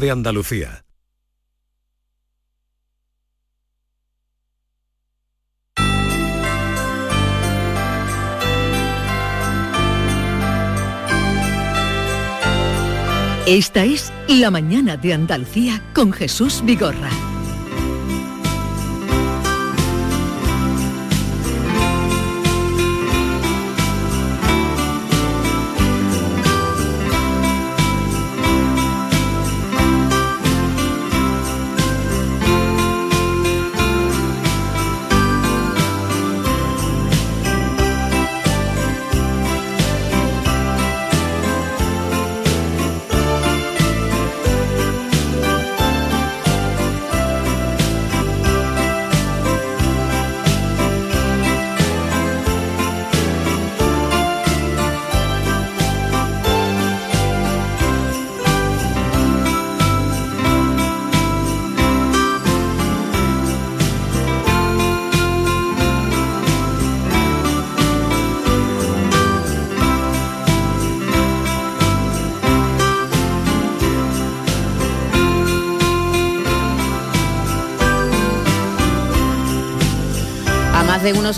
de Andalucía. Esta es La Mañana de Andalucía con Jesús Vigorra.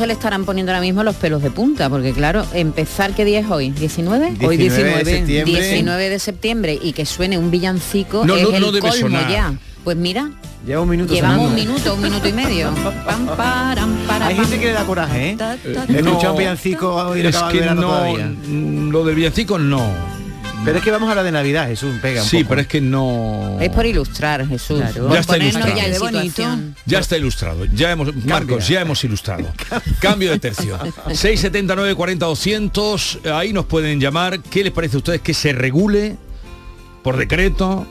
Se le estarán poniendo ahora mismo los pelos de punta, porque claro, empezar, ¿qué día es hoy? ¿19? hoy 19 de 19, septiembre. 19 de septiembre y que suene un villancico No, es no, el no debe colmo sonar. ya. Pues mira, Lleva un minuto. llevamos un minuto, un minuto y medio. Pam, param, para, Hay gente que le da coraje, ¿eh? Eh, Escuchar no, un villancico y no es que no, todavía. lo del villancico no. Pero es que vamos a hablar de Navidad, Jesús, pega un Sí, poco. pero es que no. Es por ilustrar, Jesús. Claro. Por Ya está ilustrado. ya está ilustrado. Ya hemos, Marcos, ya hemos ilustrado. Cambio de tercio. 679 40 200. Ahí nos pueden llamar. ¿Qué les parece a ustedes que se regule por decreto?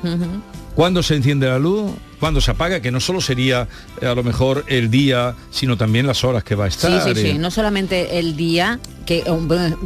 ¿Cuándo se enciende la luz? ¿Cuándo se apaga? Que no solo sería eh, a lo mejor el día, sino también las horas que va a Sí, estar. sí, sí. eh. No solamente el día que eh, bueno,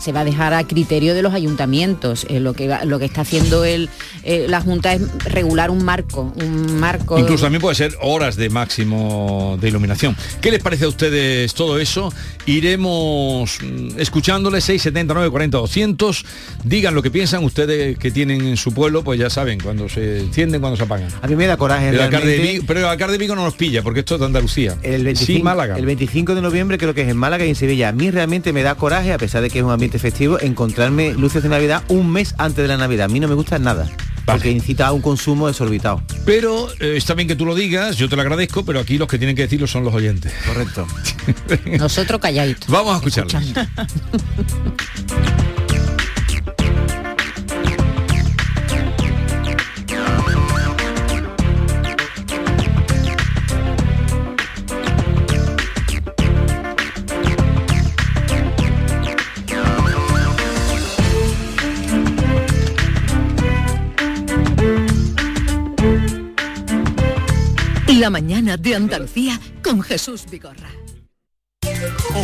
se va a dejar a criterio de los ayuntamientos. Eh, lo que va- lo que está haciendo el, eh, la Junta es regular un marco, un marco. Incluso también puede ser horas de máximo de iluminación. ¿Qué les parece a ustedes todo eso? Iremos escuchándoles 679 40 200. Digan lo que piensan ustedes que tienen en su pueblo, pues ya saben, cuando se encienden, cuando se apagan. A mí me da coraje El alcalde. Vigo- pero el alcalde de Vigo no nos pilla, porque esto es de Andalucía. El 25, sí, Málaga. el 25 de noviembre creo que es en Málaga y en Sevilla. A mí realmente me da coraje, a pesar de que es un ambiente festivo, encontrarme luces de Navidad un mes antes de la Navidad. A mí no me gusta nada. Porque incita a un consumo desorbitado. Pero eh, está bien que tú lo digas, yo te lo agradezco, pero aquí los que tienen que decirlo son los oyentes. Correcto. Nosotros calladitos. Vamos a escucharlos. La mañana de Andalucía con Jesús Vigorra.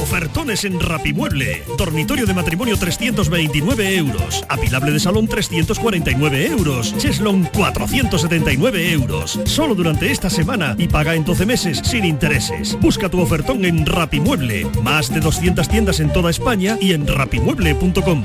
Ofertones en Rapimueble. Dormitorio de matrimonio 329 euros. Apilable de salón 349 euros. Cheslon 479 euros. Solo durante esta semana y paga en 12 meses sin intereses. Busca tu ofertón en Rapimueble. Más de 200 tiendas en toda España y en rapimueble.com.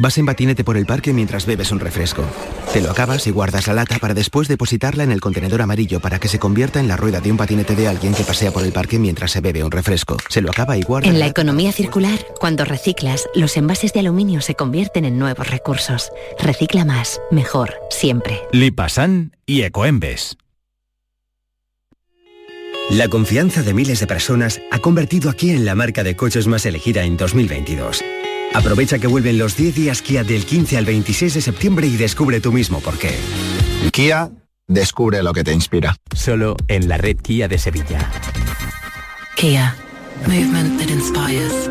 Vas en patinete por el parque mientras bebes un refresco. Te lo acabas y guardas la lata para después depositarla en el contenedor amarillo para que se convierta en la rueda de un patinete de alguien que pasea por el parque mientras se bebe un refresco. Se lo acaba y guarda. En la economía circular, cuando reciclas, los envases de aluminio se convierten en nuevos recursos. Recicla más, mejor, siempre. Lipasan y Ecoembes. La confianza de miles de personas ha convertido a Kia en la marca de coches más elegida en 2022. Aprovecha que vuelven los 10 días Kia del 15 al 26 de septiembre y descubre tú mismo por qué. Kia, descubre lo que te inspira. Solo en la red Kia de Sevilla. Kia. Movement that inspires.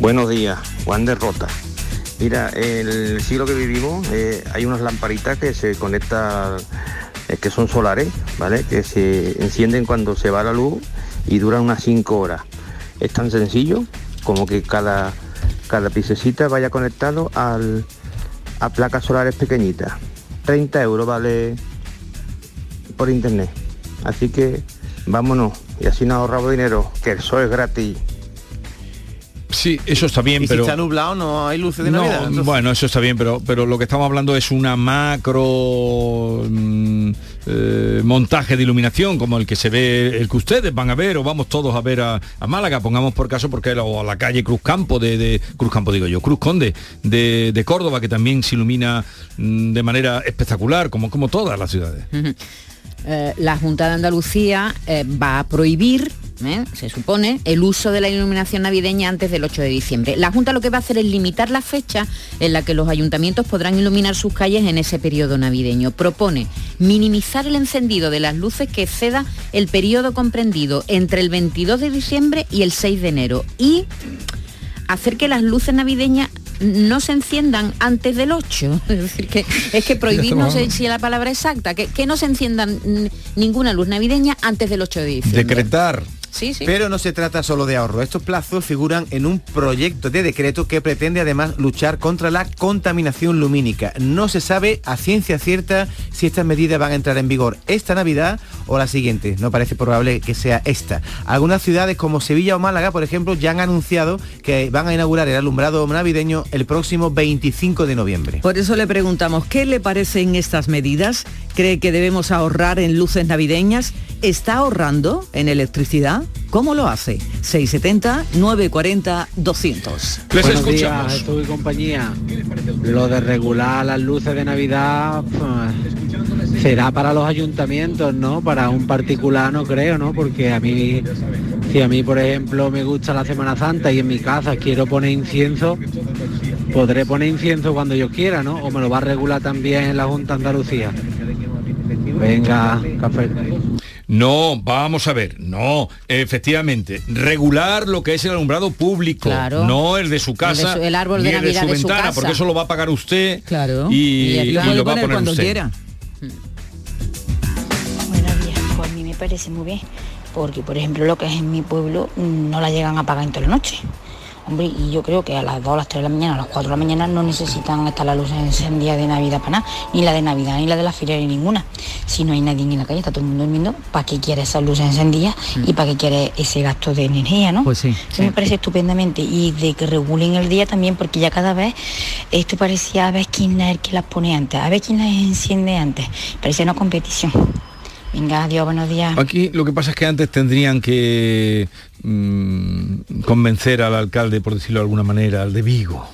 Buenos días, Juan de Rota. Mira, el siglo que vivimos eh, hay unas lamparitas que se conectan, eh, que son solares, ¿vale? Que se encienden cuando se va la luz y duran unas 5 horas. Es tan sencillo como que cada, cada piececita vaya conectado al, a placas solares pequeñitas. 30 euros vale por internet. Así que vámonos y así nos ahorramos dinero, que el sol es gratis. Sí, eso está bien, Y si pero... está nublado no hay luces de No, Navidad. entonces- bueno, eso está bien, pero, pero lo que estamos hablando es una macro mm, eh, montaje de iluminación como el que se ve, el que ustedes van a ver o vamos todos a ver a, a Málaga, pongamos por caso porque o a la calle Cruz Campo de, de- Cruz Campo digo yo, Cruz Conde de, de Córdoba que también se ilumina mm, de manera espectacular, como, como todas las ciudades. Eh, la Junta de Andalucía eh, va a prohibir, ¿eh? se supone, el uso de la iluminación navideña antes del 8 de diciembre. La Junta lo que va a hacer es limitar la fecha en la que los ayuntamientos podrán iluminar sus calles en ese periodo navideño. Propone minimizar el encendido de las luces que exceda el periodo comprendido entre el 22 de diciembre y el 6 de enero y hacer que las luces navideñas no se enciendan antes del 8. Es decir, que es que prohibir, no sé si es la palabra exacta, que, que no se enciendan ninguna luz navideña antes del 8 de diciembre. Decretar. Sí, sí. Pero no se trata solo de ahorro. Estos plazos figuran en un proyecto de decreto que pretende además luchar contra la contaminación lumínica. No se sabe a ciencia cierta si estas medidas van a entrar en vigor esta Navidad o la siguiente. No parece probable que sea esta. Algunas ciudades como Sevilla o Málaga, por ejemplo, ya han anunciado que van a inaugurar el alumbrado navideño el próximo 25 de noviembre. Por eso le preguntamos, ¿qué le parecen estas medidas? ¿Cree que debemos ahorrar en luces navideñas? ¿Está ahorrando en electricidad? ¿Cómo lo hace? 670-940-200. Les Buenos escuchamos. días, y compañía. Lo de regular las luces de Navidad pues, será para los ayuntamientos, ¿no? Para un particular no creo, ¿no? Porque a mí, si a mí, por ejemplo, me gusta la Semana Santa y en mi casa quiero poner incienso, podré poner incienso cuando yo quiera, ¿no? O me lo va a regular también la Junta de Andalucía. Venga, café. No, vamos a ver, no, efectivamente, regular lo que es el alumbrado público, Claro. no el de su casa, El de su- el árbol ni de el de Navidad su de su ventana, casa. porque eso lo va a pagar usted Claro. y, Y y lo va a poner poner cuando usted. quiera. Buenos días, pues a mí me parece muy bien, porque por ejemplo lo que es en mi pueblo mm, no la llegan a pagar en toda la noche. Hombre, y yo creo que a las 2, a las 3 de la mañana, a las 4 de la mañana no necesitan estar las luces encendidas de Navidad para nada, ni la de Navidad, ni la de la feria, ni ninguna. Si no hay nadie en la calle, está todo el mundo durmiendo, ¿para qué quiere esas luces encendidas y para qué quiere ese gasto de energía, no? Pues sí. Eso me parece estupendamente y de que regulen el día también porque ya cada vez esto parecía a ver quién es el que las pone antes, a ver quién las enciende antes. Parecía una competición. Venga, adiós, buenos días. Aquí lo que pasa es que antes tendrían que mm, convencer al alcalde, por decirlo de alguna manera, al de Vigo,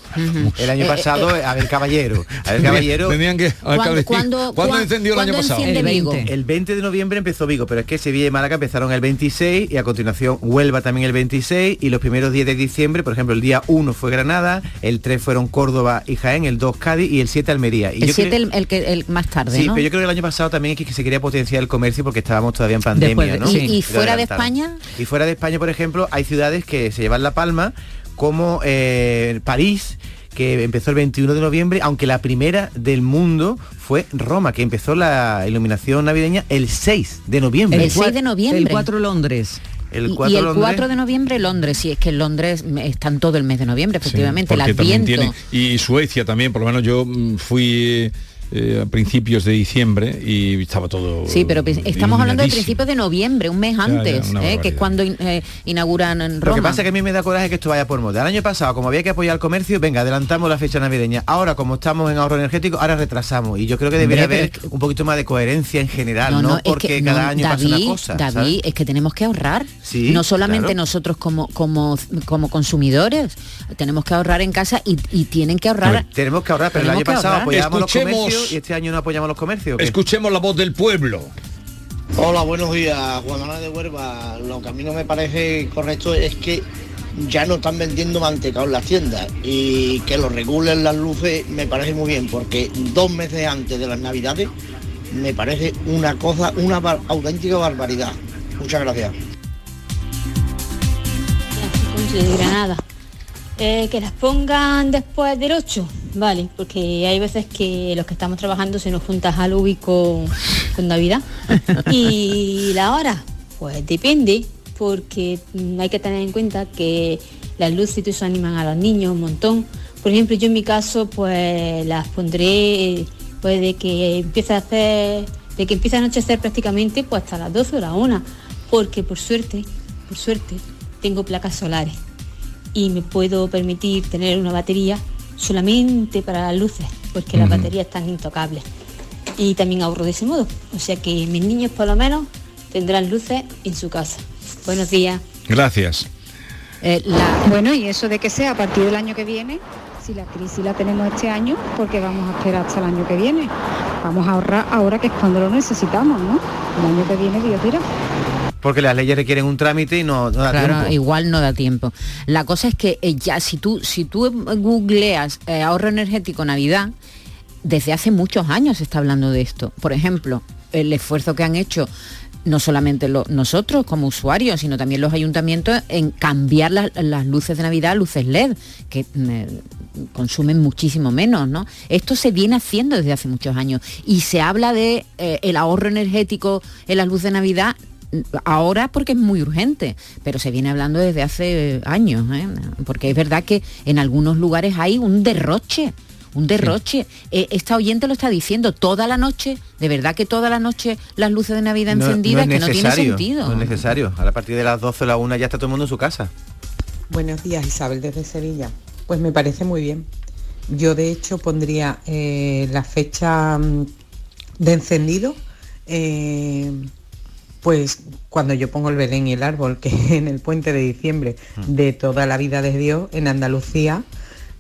El año Eh, pasado, eh, a ver, caballero. A ver, caballero. Tenían que... ¿Cuándo- cuándo- ¿Cuándo cuán- encendió el año pasado? enciende Vigo? El 20 de noviembre empezó Vigo, pero es que Sevilla y Málaga empezaron el 26 y a continuación Huelva también el 26 y los primeros días de diciembre, por ejemplo, el día 1 fue Granada, el 3 fueron Córdoba y Jaén, el 2 Cádiz y el 7 Almería. Y el yo 7 creo- el, el que el más tarde, Sí, ¿no? pero yo creo que el año pasado también es que se quería potenciar el comercio porque estábamos todavía en pandemia, Después de- ¿no? ¿Y- y fuera de. España? Y fuera de España, por ejemplo, hay ciudades que se llevan la palma, como eh, París, que empezó el 21 de noviembre, aunque la primera del mundo fue Roma, que empezó la iluminación navideña el 6 de noviembre. El 6 de noviembre. El 4 Londres. El Y- 4 y el Londres. 4 de noviembre Londres, sí, es que en Londres mm, están todo el mes de noviembre, efectivamente, el porque también Adviento. tiene y Suecia también por lo menos yo mm, fui eh, a principios de diciembre y estaba todo Sí, pero estamos hablando de principios de noviembre, un mes ya, antes, ¿eh? que es cuando in- eh, inauguran en Lo que pasa es que a mí me da coraje que esto vaya por moda. El año pasado, como había que apoyar el comercio, venga, adelantamos la fecha navideña. Ahora, como estamos en ahorro energético, ahora retrasamos. Y yo creo que debería Hombre, haber un poquito más de coherencia en general, ¿no? es Porque que- cada no, año David, pasa una cosa. David, ¿sabes? es que tenemos que ahorrar. Sí, no solamente claro. nosotros como, como, como consumidores, tenemos que ahorrar en casa y, y tienen que ahorrar. Tenemos que ahorrar, pero el año pasado ahorrar. apoyábamos los Escuchemos- comercios y este año no apoyamos los comercios. escuchemos la voz del pueblo Hola, buenos días, Juan Manuel de Huelva. Lo que a mí no me parece correcto es que ya no están vendiendo mantecado en las tiendas y que lo regulen las luces me parece muy bien porque dos meses antes de las navidades me parece una cosa, una bar- auténtica barbaridad. Muchas gracias. de Granada. Eh, que las pongan después del 8, vale, porque hay veces que los que estamos trabajando se nos junta Halloween con, con Navidad. Y la hora, pues depende, porque hay que tener en cuenta que las luces y todo eso animan a los niños un montón. Por ejemplo, yo en mi caso, pues las pondré pues de que empieza a hacer, de que empieza a anochecer prácticamente pues hasta las 12 o la 1, porque por suerte, por suerte, tengo placas solares y me puedo permitir tener una batería solamente para las luces, porque las baterías están intocables. Y también ahorro de ese modo. O sea que mis niños por lo menos tendrán luces en su casa. Buenos días. gracias Eh, Bueno, y eso de que sea a partir del año que viene, si la crisis la tenemos este año, porque vamos a esperar hasta el año que viene. Vamos a ahorrar ahora que es cuando lo necesitamos, ¿no? El año que viene, Dios dirá. Porque las leyes requieren un trámite y no, no da Claro, tiempo. igual no da tiempo. La cosa es que eh, ya si tú si tú eh, googleas eh, ahorro energético Navidad, desde hace muchos años se está hablando de esto. Por ejemplo, el esfuerzo que han hecho no solamente lo- nosotros como usuarios, sino también los ayuntamientos en cambiar las, las luces de Navidad a luces LED, que mm, consumen muchísimo menos, ¿no? Esto se viene haciendo desde hace muchos años y se habla de eh, el ahorro energético en las luces de Navidad ahora porque es muy urgente, pero se viene hablando desde hace años, ¿eh? porque es verdad que en algunos lugares hay un derroche. Un derroche. Eh, esta oyente lo está diciendo toda la noche, de verdad que toda la noche las luces de Navidad No- encendidas, no que es no tiene sentido. No es necesario. A partir de las 12 o la 1 ya está todo el mundo en su casa. Buenos días, Isabel desde Sevilla. Pues me parece muy bien. Yo de hecho pondría eh, la fecha mm, de encendido, eh, pues cuando yo pongo el Belén y el árbol, que en el puente de diciembre de toda la vida de Dios, en Andalucía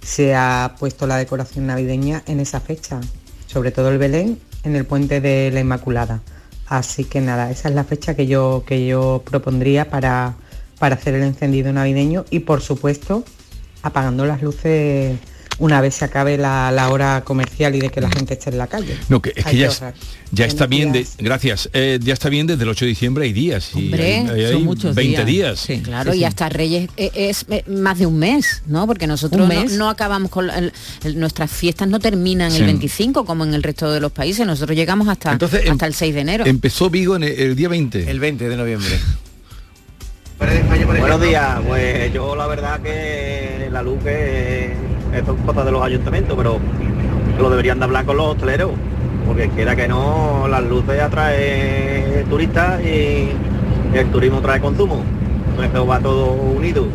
se ha puesto la decoración navideña en esa fecha, sobre todo el Belén en el puente de la Inmaculada. Así que nada, esa es la fecha que yo, que yo propondría para, para hacer el encendido navideño y por supuesto apagando las luces una vez se acabe la, la hora comercial y de que la gente esté en la calle. no que es que ya, es- ya está bien de, gracias eh, ya está bien desde el 8 de diciembre hay días y Hombre, hay, hay- son hay muchos 20 días, Claro, Sí, y sí. hasta Reyes eh, es, eh, más de un mes, ¿no? Porque nosotros ¿Un no, acabamos con el- el- nuestras fiestas no terminan Sí. el 25 como en el resto de los países, nosotros llegamos hasta Entonces, em- hasta el 6 de enero. empezó Vigo en el, el día 20 el 20 de noviembre Buenos días, pues yo la verdad que la luz que esto es cosa de los ayuntamientos, pero lo deberían de hablar con los hosteleros, porque quiera que no, las luces atraen turistas y el turismo trae consumo. Entonces va todo unido.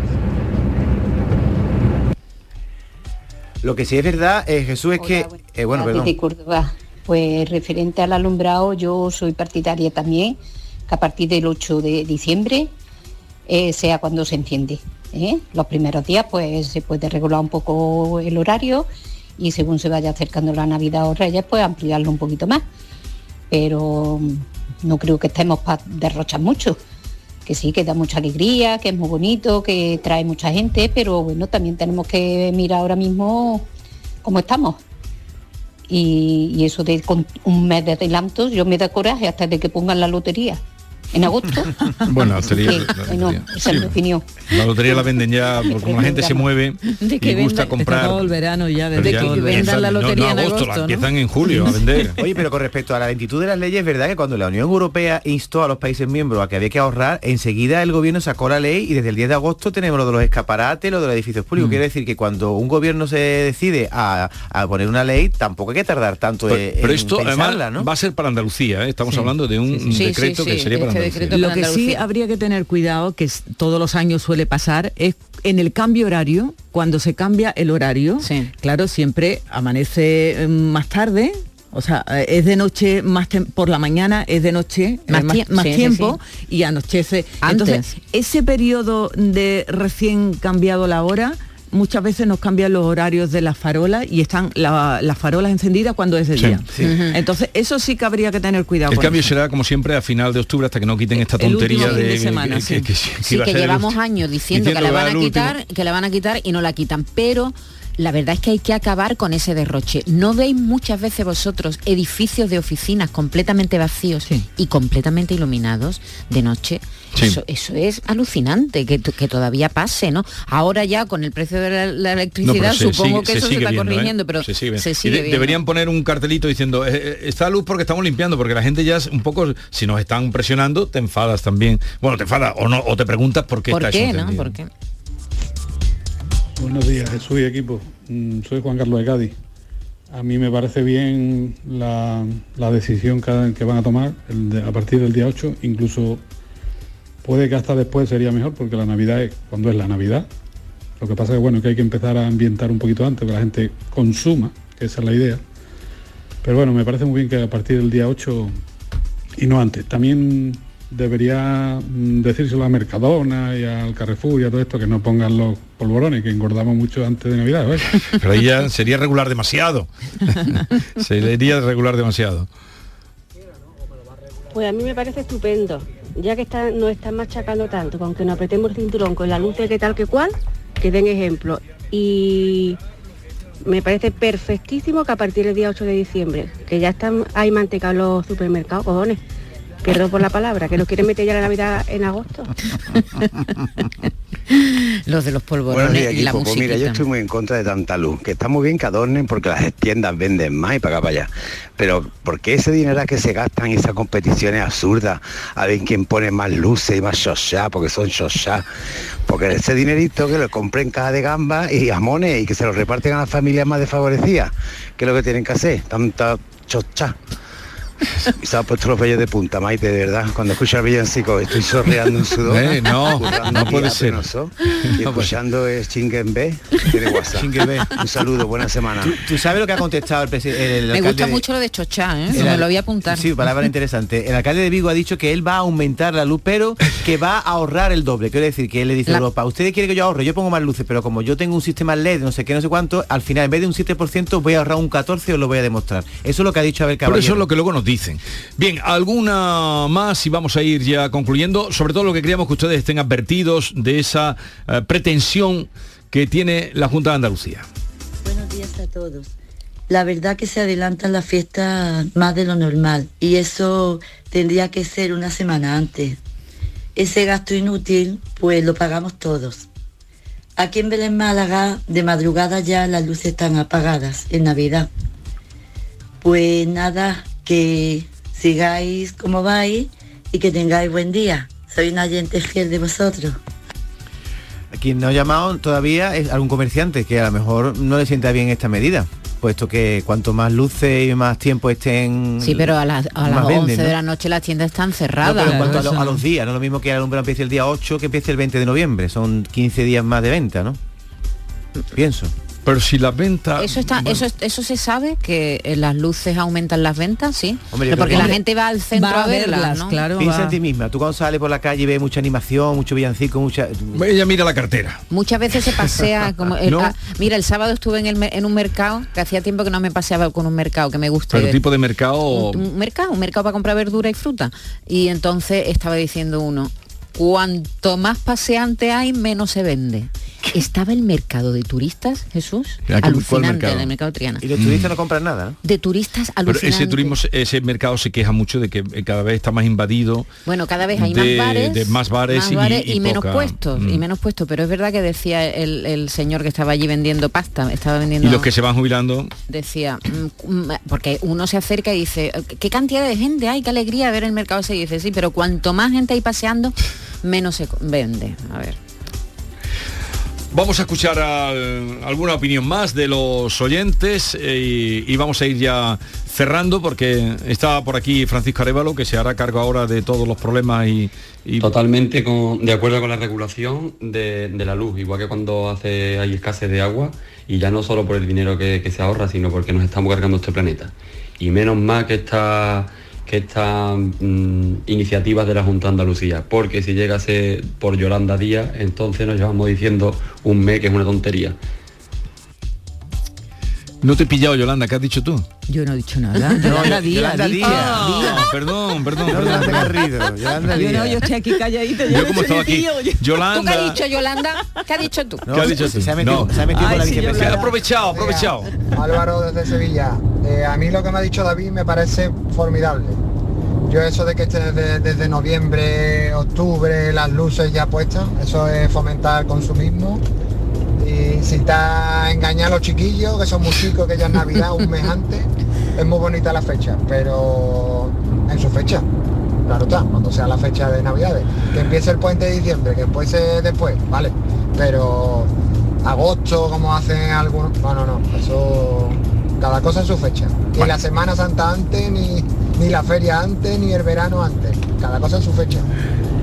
Lo que sí es verdad, eh, Jesús, es que... eh, bueno, perdón. Córdoba. Pues referente al alumbrado, yo soy partidaria también que a partir del 8 de diciembre eh, sea cuando se enciende. ¿Eh? Los primeros días pues se puede regular un poco el horario y según se vaya acercando la Navidad o Reyes, pues ampliarlo un poquito más. Pero mm, no creo que estemos para derrochar mucho. Que sí, que da mucha alegría, que es muy bonito, que trae mucha gente, pero bueno, también tenemos que mirar ahora mismo cómo estamos. Y, eso de un mes de adelanto, yo me da coraje hasta de que pongan la lotería en agosto. Bueno, sería, Sí, la lotería. esa es mi Sí, opinión. La lotería la venden ya, porque como la gente se mueve De que y gusta venda- comprar. todo el verano ya, desde ya que vendan la no, lotería no, en agosto, la agosto, ¿no? empiezan en julio a vender. Oye, pero con respecto a la lentitud de las leyes, es verdad que cuando la Unión Europea instó a los países miembros a que había que ahorrar, enseguida el gobierno sacó la ley y desde el 10 de agosto tenemos lo de los escaparates, lo de los edificios Mm. públicos. Quiere decir que cuando un gobierno se decide a, a poner una ley, tampoco hay que tardar tanto Pero, en pero esto pensarla, además ¿no? va a ser para Andalucía, ¿eh? estamos hablando de un Sí, decreto sí, que sería para este Lo que sí habría que tener cuidado, que es- todos los años suele pasar, es en el cambio horario, cuando se cambia el horario, claro, siempre amanece eh, más tarde. O sea, eh, es de noche más por la mañana, es de noche eh, Más más, tie- más sí, sí, tiempo y anochece. Antes. Entonces, ese periodo de recién cambiado la hora, muchas veces nos cambian los horarios de las farolas y están la- las farolas encendidas cuando es de Sí, día. sí. Entonces, eso sí que habría que tener cuidado. El con cambio eso. será como siempre a final de octubre hasta que no quiten esta El último tontería de de, semana, que, sí. Sí, llevamos años diciendo, que la va van a quitar, que la van a quitar y no la quitan, pero la verdad es que hay que acabar con ese derroche. ¿No veis muchas veces vosotros edificios de oficinas completamente vacíos y completamente iluminados de noche? Sí. Eso, eso es alucinante que, que todavía pase, ¿no? Ahora ya con el precio de la, electricidad supongo sigue- que eso se está viendo, ¿eh? corrigiendo, pero se sigue, se Y sigue de- viendo. deberían poner un cartelito diciendo "Eh, eh, está a luz porque estamos limpiando porque la gente ya es un poco si nos están presionando te enfadas también bueno te enfadas o no o te preguntas por qué ¿Por está qué, eso no? ¿Por qué? Buenos días, Jesús y equipo. Mm, Soy Juan Carlos de Cádiz. A mí me parece bien la, decisión que, van a tomar a partir del día 8. Incluso puede que hasta después sería mejor porque la Navidad es cuando es la Navidad. Lo que pasa es bueno, que hay que empezar a ambientar un poquito antes, que la gente consuma, que esa es la idea. Pero bueno, me parece muy bien que a partir del día 8 y no antes. También debería mm, decírselo a Mercadona y al Carrefour y a todo esto que no pongan los polvorones, que engordamos mucho antes de Navidad. ¿ves? pero ahí ya sería regular demasiado sería regular demasiado Pues a mí me parece estupendo, ya que está, nos están machacando tanto, con que nos apretemos el cinturón con la luz de que tal que cual, que den ejemplo. Y me parece perfectísimo que a partir del día 8 de diciembre, que ya están hay manteca en los supermercados, cojones, perdón por la palabra, que lo quieren meter ya la Navidad en agosto. Los de los Buenos polvorones días, y la equipo. Pues mira, yo estoy muy en contra de tanta luz, que está muy bien que adornen porque las tiendas venden más y para acá para allá. Pero ¿por qué ese dinero que se gastan en esas competiciones absurdas? A ver quién pone más luces y más shoshá, porque son shoshá. Porque ese dinerito que lo compren caja de gamba y jamones y que se lo reparten a las familias más desfavorecidas, que es lo que tienen que hacer, tanta chochá. Ha puesto los vellos de punta, Maite, de verdad. Cuando escucho el villancico estoy sorreando un sudor. Eh, no, no puede ser. Penoso, Y escuchando es Chinguen B, tiene WhatsApp. Chinguen B. Un saludo, buena semana. ¿Tú, tú sabes lo que ha contestado el presidente? Me gusta mucho lo de chochá, ¿eh? El me al- lo voy a apuntar. Sí, palabra interesante. El alcalde de Vigo ha dicho que él va a aumentar la luz, pero que va a ahorrar el doble. Quiero decir que él le dice a Europa, ustedes quieren que yo ahorre, yo pongo más luces, pero como yo tengo un sistema LED, no sé qué, no sé cuánto, al final en vez de un 7% voy a ahorrar un 14 y os lo voy a demostrar. Eso es lo que ha dicho Abel Pero Caballero. eso es lo que luego nos dicen. Bien, alguna más y vamos a ir ya concluyendo. Sobre todo lo que queríamos que ustedes estén advertidos de esa eh, pretensión que tiene la Junta de Andalucía. Buenos días a todos. La verdad que se adelantan las fiestas más de lo normal y eso tendría que ser una semana antes. Ese gasto inútil pues lo pagamos todos. Aquí en Belén Málaga de madrugada ya las luces están apagadas en Navidad. Pues nada, que sigáis como vais y que tengáis buen día. Soy una oyente fiel de vosotros. Quien no ha llamado todavía es algún comerciante que a lo mejor no le sienta bien esta medida, puesto que cuanto más luces y más tiempo estén... Sí, pero a las, a las más 11 venden, ¿no? de la noche las tiendas están No, cerradas. pero en cuanto a, lo- Eso- a los días, no es lo mismo que el alumbrado empiece el día 8 que empiece el 20 de noviembre, son 15 días más de venta, ¿no? Pienso. Pero si las ventas... Eso está, eso, eso se sabe que eh, las luces aumentan las ventas, sí. Hombre, Pero porque la gente va al centro Va a a verlas, verlas, ¿no? claro. Piensa va. en ti misma. Tú cuando sales por la calle y ves mucha animación, mucho villancico, mucha... Ella mira la cartera. Muchas veces se pasea como el- No. ah, mira, el sábado estuve en, el, en un mercado, que hacía tiempo que no me paseaba con un mercado que me gusta. Pero ir. tipo de mercado... un, un mercado, un mercado para comprar verdura y fruta. Y entonces estaba diciendo uno, cuanto más paseante hay, menos se vende. Estaba el mercado de turistas, Jesús, ¿A qué- cuál alucinante, mercado? el mercado Triana. Y los turistas no compran nada, ¿no? De turistas Pero alucinante. ese turismo, ese mercado se queja mucho de que eh, cada vez está más invadido. Bueno, cada vez hay de- más bares, de más bares y- y menos poca- puestos, y mm. menos puestos. Pero es verdad que decía el, el señor que estaba allí vendiendo pasta, estaba vendiendo Y los que se van jubilando, decía, mm, mm, porque uno se acerca y dice, ¿qué cantidad de gente hay? Qué alegría ver el mercado ese. Y dice, sí, pero cuanto más gente hay paseando, menos se vende. A ver. Vamos a escuchar al- alguna opinión más de los oyentes eh, y, vamos a ir ya cerrando porque está por aquí Francisco Arevalo que se hará cargo ahora de todos los problemas y, Totalmente de acuerdo con la regulación de, la luz, igual que cuando hace hay escasez de agua y ya no solo por el dinero que, que se ahorra, sino porque nos estamos cargando este planeta. Y menos más que esta que estas mm, iniciativas de la Junta de Andalucía, porque si llegase por Yolanda Díaz, entonces nos llevamos diciendo un mes que es una tontería. No te he pillado Yolanda, ¿qué has dicho tú? Yo no he dicho nada. Yolanda Díaz, Yolanda. Díaz. Ah, perdón, perdón, Yolanda perdón. Garrido, Yolanda Yo no, yo estoy aquí calladita. Yo no como estaba aquí, ni tío, yo- ¿Tú qué has Yolanda, dicho, Yolanda? ¿Qué has dicho tú? No, ¿qué has dicho tú? Se ha metido, No. se ha metido Ay, con la sí, vicepresidenta. aprovechado, aprovechado. Álvaro desde Sevilla. Eh, a mí lo que me ha dicho David me parece formidable. Yo eso de que esté desde, desde noviembre, octubre, las luces ya puestas, eso es fomentar el consumismo. Y si está engañar a los chiquillos, que son muy chicos, que ya es Navidad, un mes antes, es muy bonita la fecha, pero en su fecha. Claro está, cuando sea la fecha de Navidades. Que empiece el puente de diciembre, que puede ser después, vale. Pero agosto, como hacen algunos. No, no, no. Eso. Cada cosa en su fecha. Ni la Semana Santa antes, ni, ni la feria antes, ni el verano antes. Cada cosa en su fecha.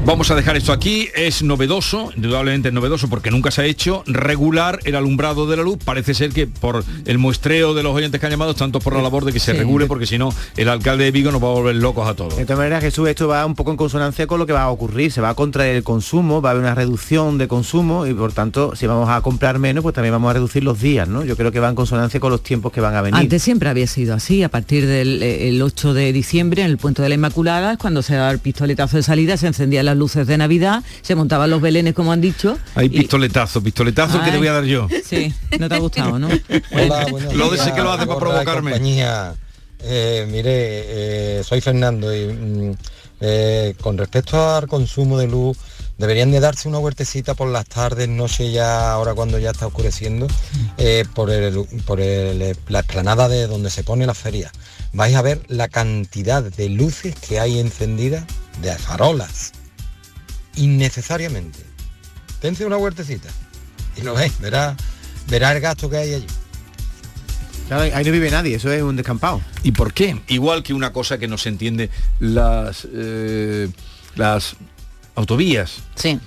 Vamos a dejar esto aquí, es novedoso, indudablemente es novedoso porque nunca se ha hecho, regular el alumbrado de la luz, parece ser que por el muestreo de los oyentes que han llamado, tanto por la labor de que se Sí. regule, porque si no, el alcalde de Vigo nos va a volver locos a todos. De todas maneras, Jesús, esto va un poco en consonancia con lo que va a ocurrir. Se va a contraer el consumo, va a haber una reducción de consumo y por tanto, si vamos a comprar menos, pues también vamos a reducir los días, ¿no? Yo creo que va en consonancia con los tiempos que van a venir. Antes siempre había sido así, a partir del eh, el 8 de diciembre en el Puente de la Inmaculada, cuando se daba el pistoletazo de salida, se encendían las luces de Navidad, se montaban los belenes como han dicho. Hay y- pistoletazo, pistoletazo que te voy a dar yo. Sí, no te ha gustado, ¿no? Hola, Lo de que lo hace para provocarme. compañía. Eh, mire, eh, soy Fernando y mm, eh, con respecto al consumo de luz, deberían de darse una huertecita por las tardes, noche ya, ahora cuando ya está oscureciendo, eh, por, el- por el- la explanada de donde se pone la feria. Vais a ver la cantidad de luces que hay encendidas, de farolas, innecesariamente. Dense una huertecita y lo veis, verá, verá el gasto que hay allí. Claro, ahí no vive nadie, eso es un descampado. ¿Y por qué? Igual que una cosa que no se entiende, las, eh, las autovías. Sí.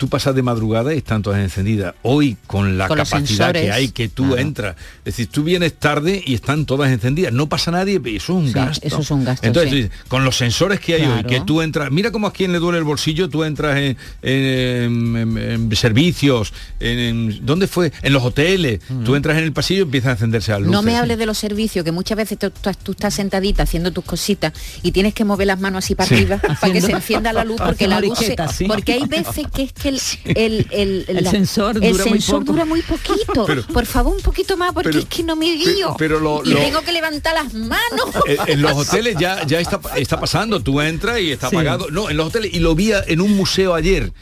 Tú pasas de madrugada y están todas encendidas. Hoy, con la Con capacidad que hay, que tú Claro. entras. Es decir, tú vienes tarde y están todas encendidas. No pasa nadie, eso es un Sí, gasto. eso es un gasto, Entonces, sí. con los sensores que hay hoy, que tú entras, mira cómo a quien le duele el bolsillo, tú entras en, en- en- en servicios, en, ¿dónde fue? En los hoteles. Tú entras en el pasillo y empiezan a encenderse las luces. No me hables de los servicios, que muchas veces tú, estás sentadita haciendo tus cositas y tienes que mover las manos así para Sí. arriba para que se encienda la luz, porque la luz se- porque hay veces que es que el, el, el- El la- sensor el dura muy sensor poco. dura muy poquito. Pero- Por favor, un poquito más, porque pero- es que no me guío. pero lo- y lo- tengo que levantar las manos. en, en los hoteles ya, ya está, está pasando, tú entras y está Sí. apagado. No, en los hoteles, y lo vi en un museo ayer.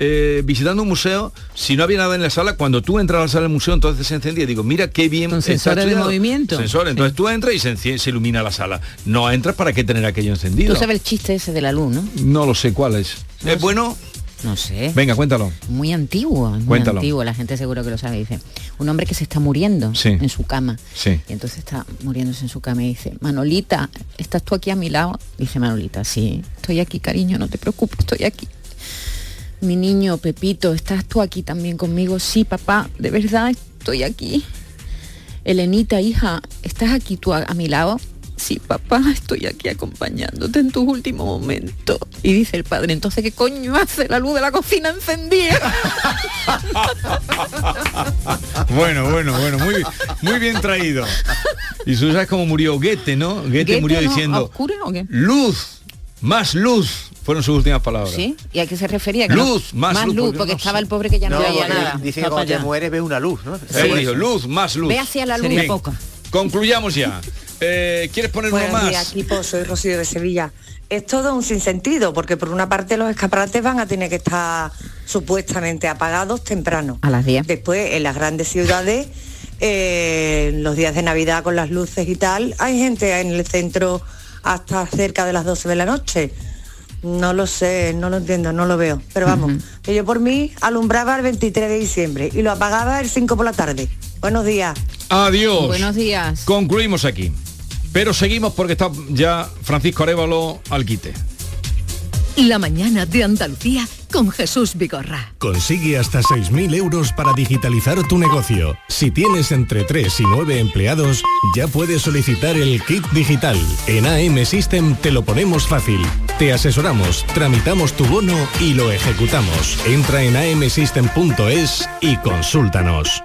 eh, visitando un museo, si no había nada en la sala, cuando tú entras a la sala del museo, entonces se encendía. Digo, mira qué bien. Con sensores de movimiento. Sensores. Entonces tú entras y se, enciende- se ilumina la sala. No entras para qué tener aquello encendido. Tú sabes el chiste ese de la luz, ¿no? No lo sé cuál es. ¿Es bueno? No sé. Venga, cuéntalo. Muy antiguo, muy Cuéntalo. antiguo, la gente seguro que lo sabe. Dice, un hombre que se está muriendo Sí. en su cama. Sí. Y entonces está muriéndose en su cama y dice, Manolita, ¿estás tú aquí a mi lado? Dice Manolita, sí, estoy aquí, cariño, no te preocupes, estoy aquí. Mi niño, Pepito, ¿estás tú aquí también conmigo? Sí, papá, de verdad estoy aquí. Elenita, hija, ¿estás aquí tú a, a mi lado? Sí, papá, estoy aquí acompañándote en tus últimos momentos. Y dice el padre, entonces, ¿qué coño hace la luz de la cocina encendida? Bueno, bueno, bueno, muy, muy bien traído. Y tú sabes cómo murió Goethe, ¿no? Goethe, ¿Goethe murió diciendo, oscura o qué? luz, más luz, fueron sus últimas palabras. ¿Sí? ¿Y a qué se refería? Que no- Luz, más luz, porque porque no estaba el pobre que ya no, No, veía nada. Dice que cuando te mueres ves una luz, ¿no? Dijo, luz, más luz. Ve hacia la luz. Bien, Sería poca. Concluyamos ya. Eh, ¿Quieres poner uno más? días, equipo. Soy Rocío de Sevilla. Es todo un sinsentido, porque por una parte los escaparates van a tener que estar supuestamente apagados temprano. A las 10. Después, en las grandes ciudades, eh, los días de Navidad con las luces y tal, hay gente en el centro hasta cerca de las 12 de la noche. No lo sé, no lo entiendo, no lo veo. Pero vamos, que yo por mí alumbraba el 23 de diciembre y lo apagaba el 5 por la tarde. Buenos días. Adiós. Buenos días. Concluimos aquí. Pero seguimos porque está ya Francisco Arevalo al quite. La mañana de Andalucía con Jesús Vigorra. Consigue hasta 6.000 euros para digitalizar tu negocio. Si tienes entre 3 y 9 empleados, ya puedes solicitar el kit digital. En AM System te lo ponemos fácil. Te asesoramos, tramitamos tu bono y lo ejecutamos. Entra en amsystem.es y consúltanos.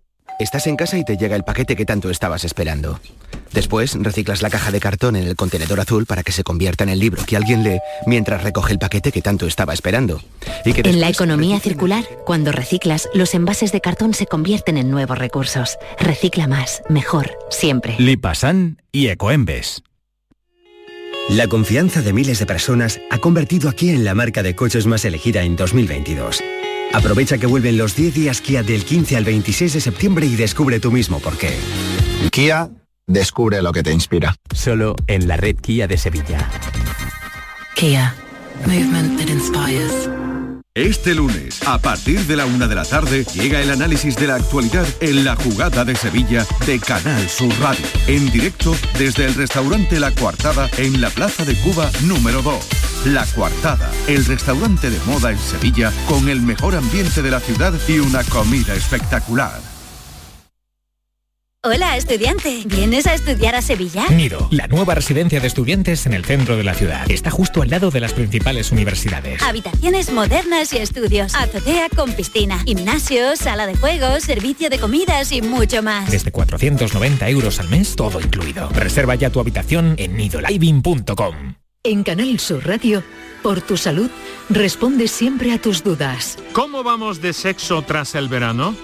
Estás en casa y te llega el paquete que tanto estabas esperando. Después reciclas la caja de cartón en el contenedor azul para que se convierta en el libro que alguien lee mientras recoge el paquete que tanto estaba esperando. Y que En la economía circular, cuando reciclas, los envases de cartón se convierten en nuevos recursos. Recicla más, mejor, siempre. Lipasan y Ecoembes. La confianza de miles de personas ha convertido a Kia en la marca de coches más elegida en 2022. Aprovecha que vuelven los 10 días Kia del 15 al 26 de septiembre y descubre tú mismo por qué. Kia, descubre lo que te inspira. Solo en la red Kia de Sevilla. Kia, movement that inspires. Este lunes, a partir de la una de la tarde, llega el análisis de la actualidad en la jugada de Sevilla de Canal Sur Radio. En directo desde el restaurante La Coartada en la Plaza de Cuba número 2. La Coartada, el restaurante de moda en Sevilla con el mejor ambiente de la ciudad y una comida espectacular. Hola, estudiante. ¿Vienes a estudiar a Sevilla? Nido, la nueva residencia de estudiantes en el centro de la ciudad. Está justo al lado de las principales universidades. Habitaciones modernas y estudios. Azotea con piscina. Gimnasio, sala de juegos, servicio de comidas y mucho más. Desde 490 euros al mes, todo incluido. Reserva ya tu habitación en nidoliving.com. En Canal Sur Radio, por tu salud, responde siempre a tus dudas. ¿Cómo vamos de sexo tras el verano?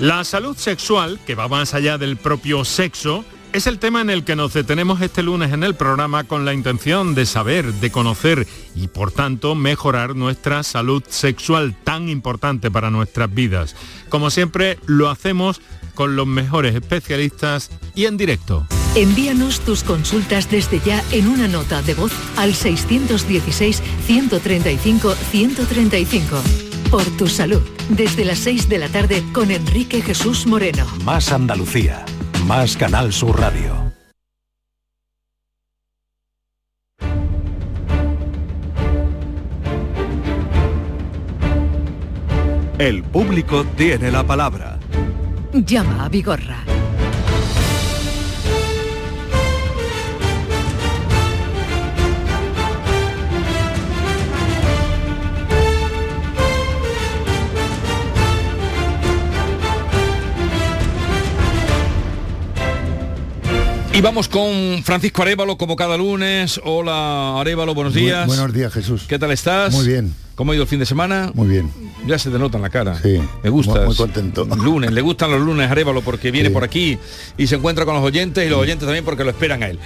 La salud sexual, que va más allá del propio sexo, es el tema en el que nos detenemos este lunes en el programa con la intención de saber, de conocer y por tanto mejorar nuestra salud sexual tan importante para nuestras vidas. Como siempre, lo hacemos con los mejores especialistas y en directo. Envíanos tus consultas desde ya en una nota de voz al 616-135-135. Por tu salud, desde las 6 de la tarde con Enrique Jesús Moreno. Más Andalucía, más Canal Sur Radio. El público tiene la palabra. Llama a Vigorra. Y vamos con Francisco Arevalo como cada lunes. Hola Arevalo, buenos Bu- días. buenos días, Jesús. ¿Qué tal estás? Muy bien. ¿Cómo ha ido el fin de semana? Muy bien. Ya se te nota en la cara. Sí. Me gusta. Muy, muy contento. Lunes, le gustan los lunes Arevalo porque viene Sí. por aquí y se encuentra con los oyentes y los oyentes también porque lo esperan a él.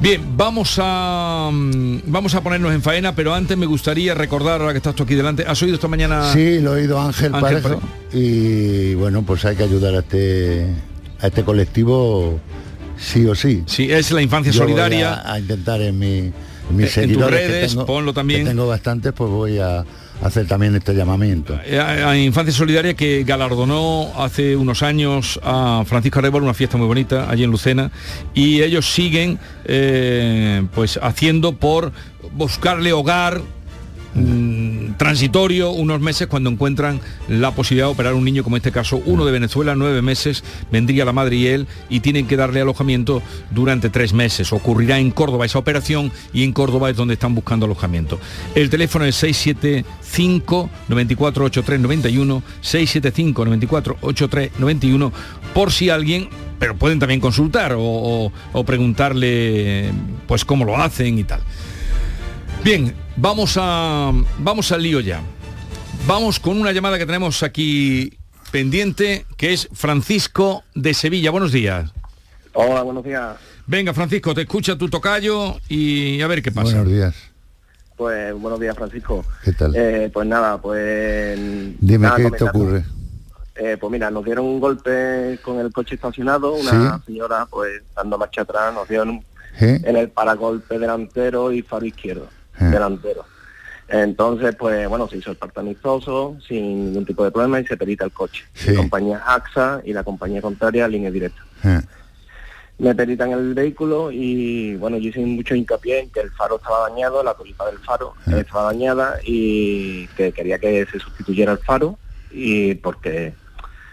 Bien, vamos a mm, vamos a ponernos en faena, pero antes me gustaría recordar, ahora que estás tú aquí delante, ¿has oído esta mañana? Sí, lo he oído Ángel, Ángel Parejo. Y bueno, pues hay que ayudar a este a este colectivo sí o sí. Sí, es la infancia Yo voy solidaria. A, a intentar en, mi, en mis En tus que redes, tengo- ponlo también. que tengo bastantes, pues voy a hacer también este llamamiento. Eh, a a Infancia Solidaria que galardonó hace unos años a Francisco Arevalo, una fiesta muy bonita allí en Lucena, y ellos siguen eh, pues haciendo por buscarle hogar mm, transitorio unos meses cuando encuentran la posibilidad de operar un niño como este caso uno de Venezuela nueve meses vendría la madre y él y tienen que darle alojamiento durante tres meses. Ocurrirá en Córdoba esa operación y en Córdoba es donde están buscando alojamiento. El teléfono es 675 94 83 91 675 94 83 91 por si alguien pero pueden también consultar o, o- o preguntarle pues cómo lo hacen y tal Bien, vamos a vamos al lío ya. Vamos con una llamada que tenemos aquí pendiente, que es Francisco de Sevilla. Buenos días. Hola, buenos días. Venga, Francisco, te escucha tu tocayo y a ver qué pasa. Buenos días. Pues buenos días, Francisco. ¿Qué tal? Eh, pues nada, pues... Dime nada, qué te ocurre. Eh, pues mira, nos dieron un golpe con el coche estacionado, una señora pues dando marcha atrás, nos dieron ¿Eh? en el paragolpe delantero y faro izquierdo, Eh. delantero. Entonces, pues bueno, se hizo el parte amistoso sin ningún tipo de problema y se perita el coche. Sí. La compañía AXA y la compañía contraria línea directa. Eh, me peritan el vehículo y bueno, yo hice mucho hincapié en que el faro estaba dañado, la tulipa del faro Ah. estaba dañada y que quería que se sustituyera el faro y porque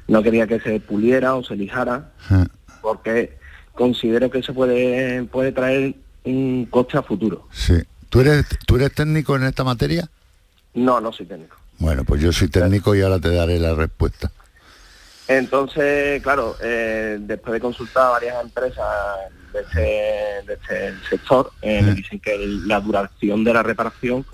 no quería que se puliera o se lijara eh. porque considero que eso puede puede traer un coste a futuro. Sí. ¿Tú eres, ¿Tú eres técnico en esta materia? No, no soy técnico. Bueno, pues yo soy técnico y ahora te daré la respuesta. Entonces, claro, eh, después de consultar a varias empresas de este, de este sector, eh, me dicen que la duración de la reparación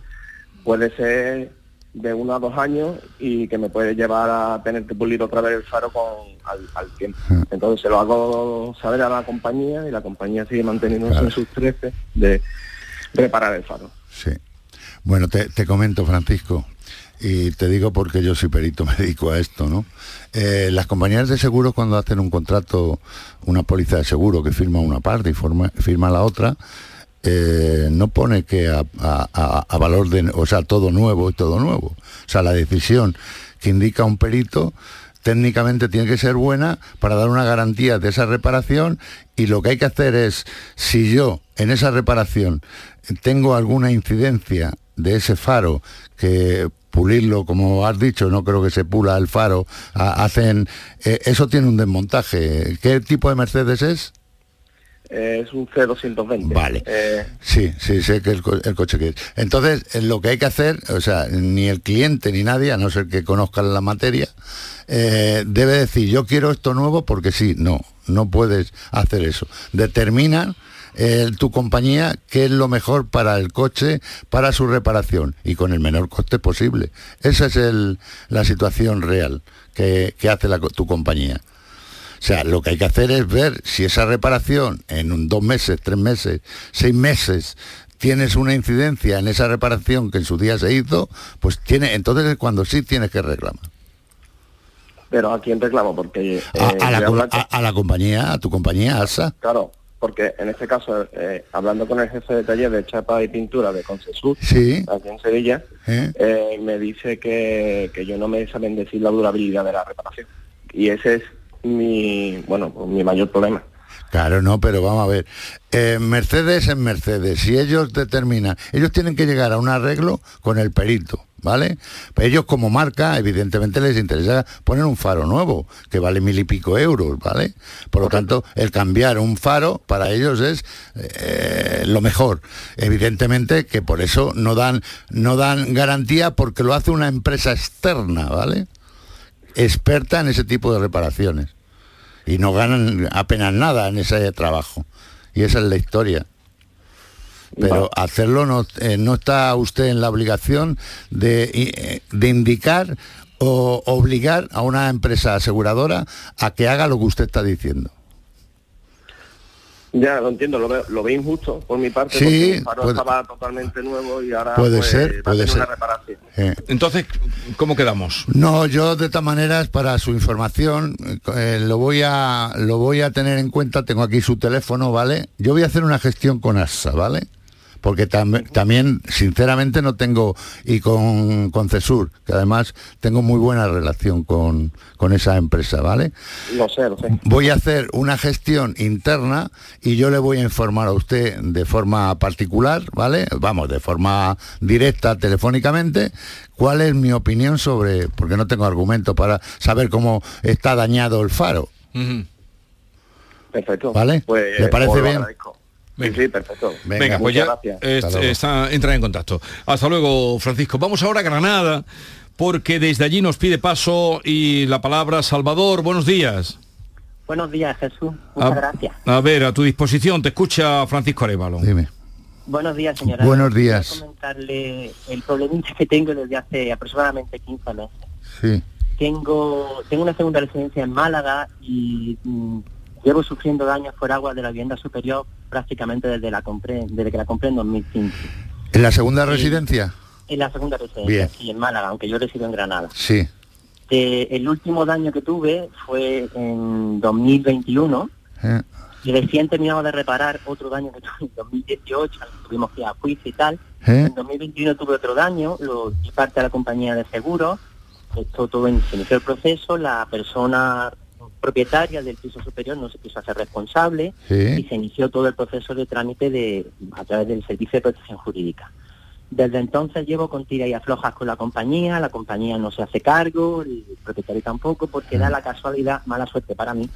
puede ser de uno a dos años y que me puede llevar a tener que pulir otra vez el faro con al, al tiempo. Entonces se lo hago saber a la compañía y la compañía sigue manteniéndose en sus 13 de reparar el faro. Sí. Bueno, te, te comento, Francisco, y te digo porque yo soy perito, me dedico a esto, ¿no? Eh, las compañías de seguros cuando hacen un contrato, una póliza de seguro que firma una parte y forma- firma la otra, eh, no pone que a, a- a- valor de, o sea, todo nuevo y todo nuevo. O sea, la decisión que indica un perito técnicamente tiene que ser buena para dar una garantía de esa reparación y lo que hay que hacer es, si yo en esa reparación tengo alguna incidencia de ese faro que pulirlo, como has dicho, no creo que se pula el faro, ha- hacen, eh, eso tiene un desmontaje. ¿Qué tipo de Mercedes es? Eh, es un C220. Vale. Eh, Sí, sí, sé que el, co- el coche que es. Entonces, eh, lo que hay que hacer, o sea, ni el cliente ni nadie, a no ser que conozcan la materia, eh, debe decir, yo quiero esto nuevo porque sí, no, no puedes hacer eso. Determina eh, tu compañía qué es lo mejor para el coche, para su reparación y con el menor coste posible. Esa es el- la situación real que, que hace la tu compañía. O sea, lo que hay que hacer es ver si esa reparación en un dos meses, tres meses, seis meses tienes una incidencia en esa reparación que en su día se hizo, pues tiene, entonces es cuando sí tienes que reclamar. pero a quién reclamo porque eh, A, a la, a- a la compañía, a tu compañía, ASA. Claro, porque en este caso, eh, hablando con el jefe de taller de chapa y pintura de Concesur, Sí. aquí en Sevilla, ¿eh? eh, me dice que, que yo no me saben decir la durabilidad de la reparación. Y ese es mi, bueno, mi mayor problema. Claro, no, pero vamos a ver. Eh, Mercedes es Mercedes. Si ellos determinan, ellos tienen que llegar a un arreglo con el perito, ¿vale? Pues ellos como marca, evidentemente les interesa poner un faro nuevo, que vale mil y pico euros, ¿vale? Por lo tanto, el cambiar un faro para ellos es eh, lo mejor. Evidentemente que por eso no dan, no dan garantía porque lo hace una empresa externa, ¿vale? Experta en ese tipo de reparaciones y no ganan apenas nada en ese trabajo. Y esa es la historia. Pero hacerlo no, eh, no está usted en la obligación de, eh, de indicar o obligar a una empresa aseguradora a que haga lo que usted está diciendo. Ya, lo entiendo, lo veo, lo veo injusto por mi parte, Sí, porque el faro puede- estaba totalmente nuevo y ahora Puede pues, ser, va a puede tener una ser. reparación. Eh, Entonces, ¿cómo quedamos? No, yo de todas maneras, para su información, eh, lo, voy a, lo voy a tener en cuenta, tengo aquí su teléfono, ¿vale? Yo voy a hacer una gestión con ASA, ¿vale? Porque tam- también, sinceramente, no tengo, y con, con CESUR, que además tengo muy buena relación con, con esa empresa, ¿vale? Lo sé, lo sé. Voy a hacer una gestión interna y yo le voy a informar a usted de forma particular, ¿vale? Vamos, de forma directa, telefónicamente, cuál es mi opinión sobre, porque no tengo argumento para saber cómo está dañado el faro, Perfecto. ¿vale? Pues, ¿Le parece bien? agradezco. Sí, sí, perfecto. Venga, pues ya está, entra en contacto. Hasta luego, Francisco. Vamos ahora a Granada, porque desde allí nos pide paso y la palabra Salvador. Buenos días. Buenos días, Jesús. Muchas A- gracias. A ver, a tu disposición, te escucha Francisco Arevalo. Dime. Buenos días, señora. Buenos días. comentarle el problemita que tengo desde hace aproximadamente 15 meses. Sí. Tengo, tengo una segunda residencia en Málaga y mm, llevo sufriendo daños por agua de la vivienda superior prácticamente desde, la compré, desde que la compré en 2015. ¿En la segunda residencia? En la segunda residencia, Bien. sí, en Málaga, aunque yo resido en Granada. Sí. Eh, el último daño que tuve fue en 2021 Eh, y recién terminamos de reparar otro daño que tuve en 2018, tuvimos que ir a juicio y tal. ¿Eh? En 2021 tuve otro daño, lo di parte a la compañía de seguros, esto todo en- se inició el proceso, la persona propietaria del piso superior no se quiso hacer responsable Sí. y se inició todo el proceso de trámite de, a través del Servicio de Protección Jurídica. Desde entonces llevo con tira y aflojas con la compañía, la compañía no se hace cargo, el propietario tampoco, porque da la casualidad, mala suerte para mí,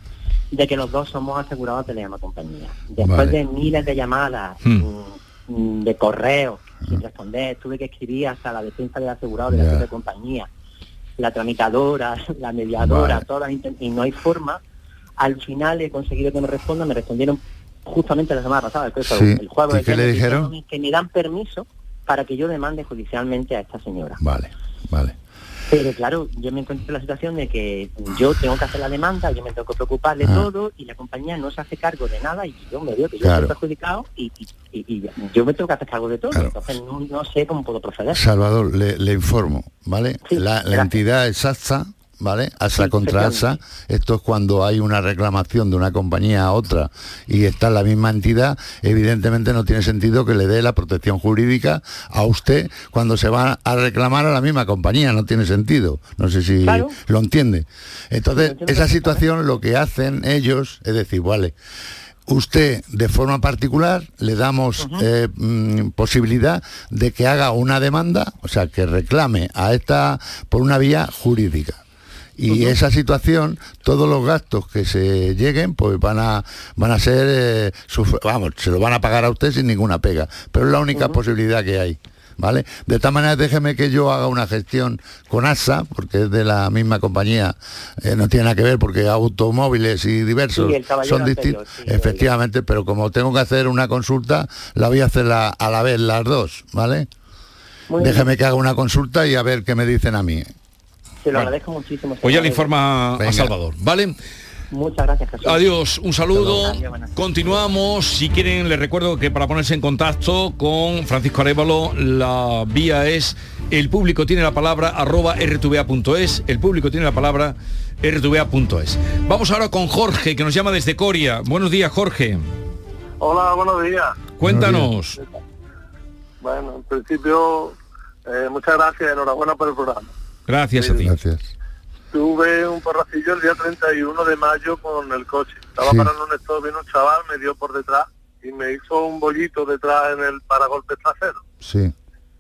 de que los dos somos asegurados de la misma compañía. Después Vale. de miles de llamadas, Hmm. mm, de correos, sin responder, tuve que escribir hasta la defensa del asegurado de la propia compañía, la tramitadora, la mediadora, Vale. todas y no hay forma. Al final he conseguido que me respondan, me respondieron justamente la semana pasada, que Sí. el jueves. ¿Y qué le dijeron? Que me dan permiso para que yo demande judicialmente a esta señora. Vale, vale. Pero claro, yo me encuentro en la situación de que yo tengo que hacer la demanda, yo me tengo que preocupar de Ah. todo y la compañía no se hace cargo de nada y yo me veo que yo estoy perjudicado y, y- y- y yo me tengo que hacer cargo de todo. Claro. Entonces no, no sé cómo puedo proceder. Salvador, le, le informo, ¿vale? Sí, la, la entidad es ASA, ¿vale? ASA Sí, contra ASA. Esto es cuando hay una reclamación de una compañía a otra y está en la misma entidad, evidentemente no tiene sentido que le dé la protección jurídica a usted cuando se va a reclamar a la misma compañía, no tiene sentido. No sé si Claro. lo entiende. Entonces, esa situación lo que hacen ellos es decir, vale, usted de forma particular le damos eh, mm, posibilidad de que haga una demanda, o sea, que reclame a esta por una vía jurídica. Y esa situación, todos los gastos que se lleguen, pues van a van a ser, eh, vamos, se lo van a pagar a usted sin ninguna pega. Pero es la única posibilidad que hay. ¿Vale? De esta manera déjeme que yo haga una gestión con ASA, porque es de la misma compañía, eh, no tiene nada que ver porque automóviles y diversos Sí, son distintos. sí, Efectivamente, pero como tengo que hacer una consulta, la voy a hacer la- a la vez las dos, ¿vale? Muy bien. Déjeme que haga una consulta y a ver qué me dicen a mí. Se lo agradezco muchísimo. Pues ya le informa a. Salvador, ¿vale? Muchas gracias, Jesús. Adiós, un saludo. Adiós, Continuamos. Si quieren, les recuerdo que para ponerse en contacto con Francisco Arevalo, la vía es el público tiene la palabra arroba rtva.es. El público tiene la palabra rtva.es. Vamos ahora con Jorge, que nos llama desde Coria. Buenos días, Jorge. Hola, buenos días. Cuéntanos. Bueno, en principio, eh, muchas gracias, enhorabuena por el programa. Gracias a ti. Gracias. Tuve un porracillo el día 31 de mayo con el coche. Estaba Sí. parando un stop, vino un chaval, me dio por detrás y me hizo un bollito detrás en el paragolpe trasero. Sí.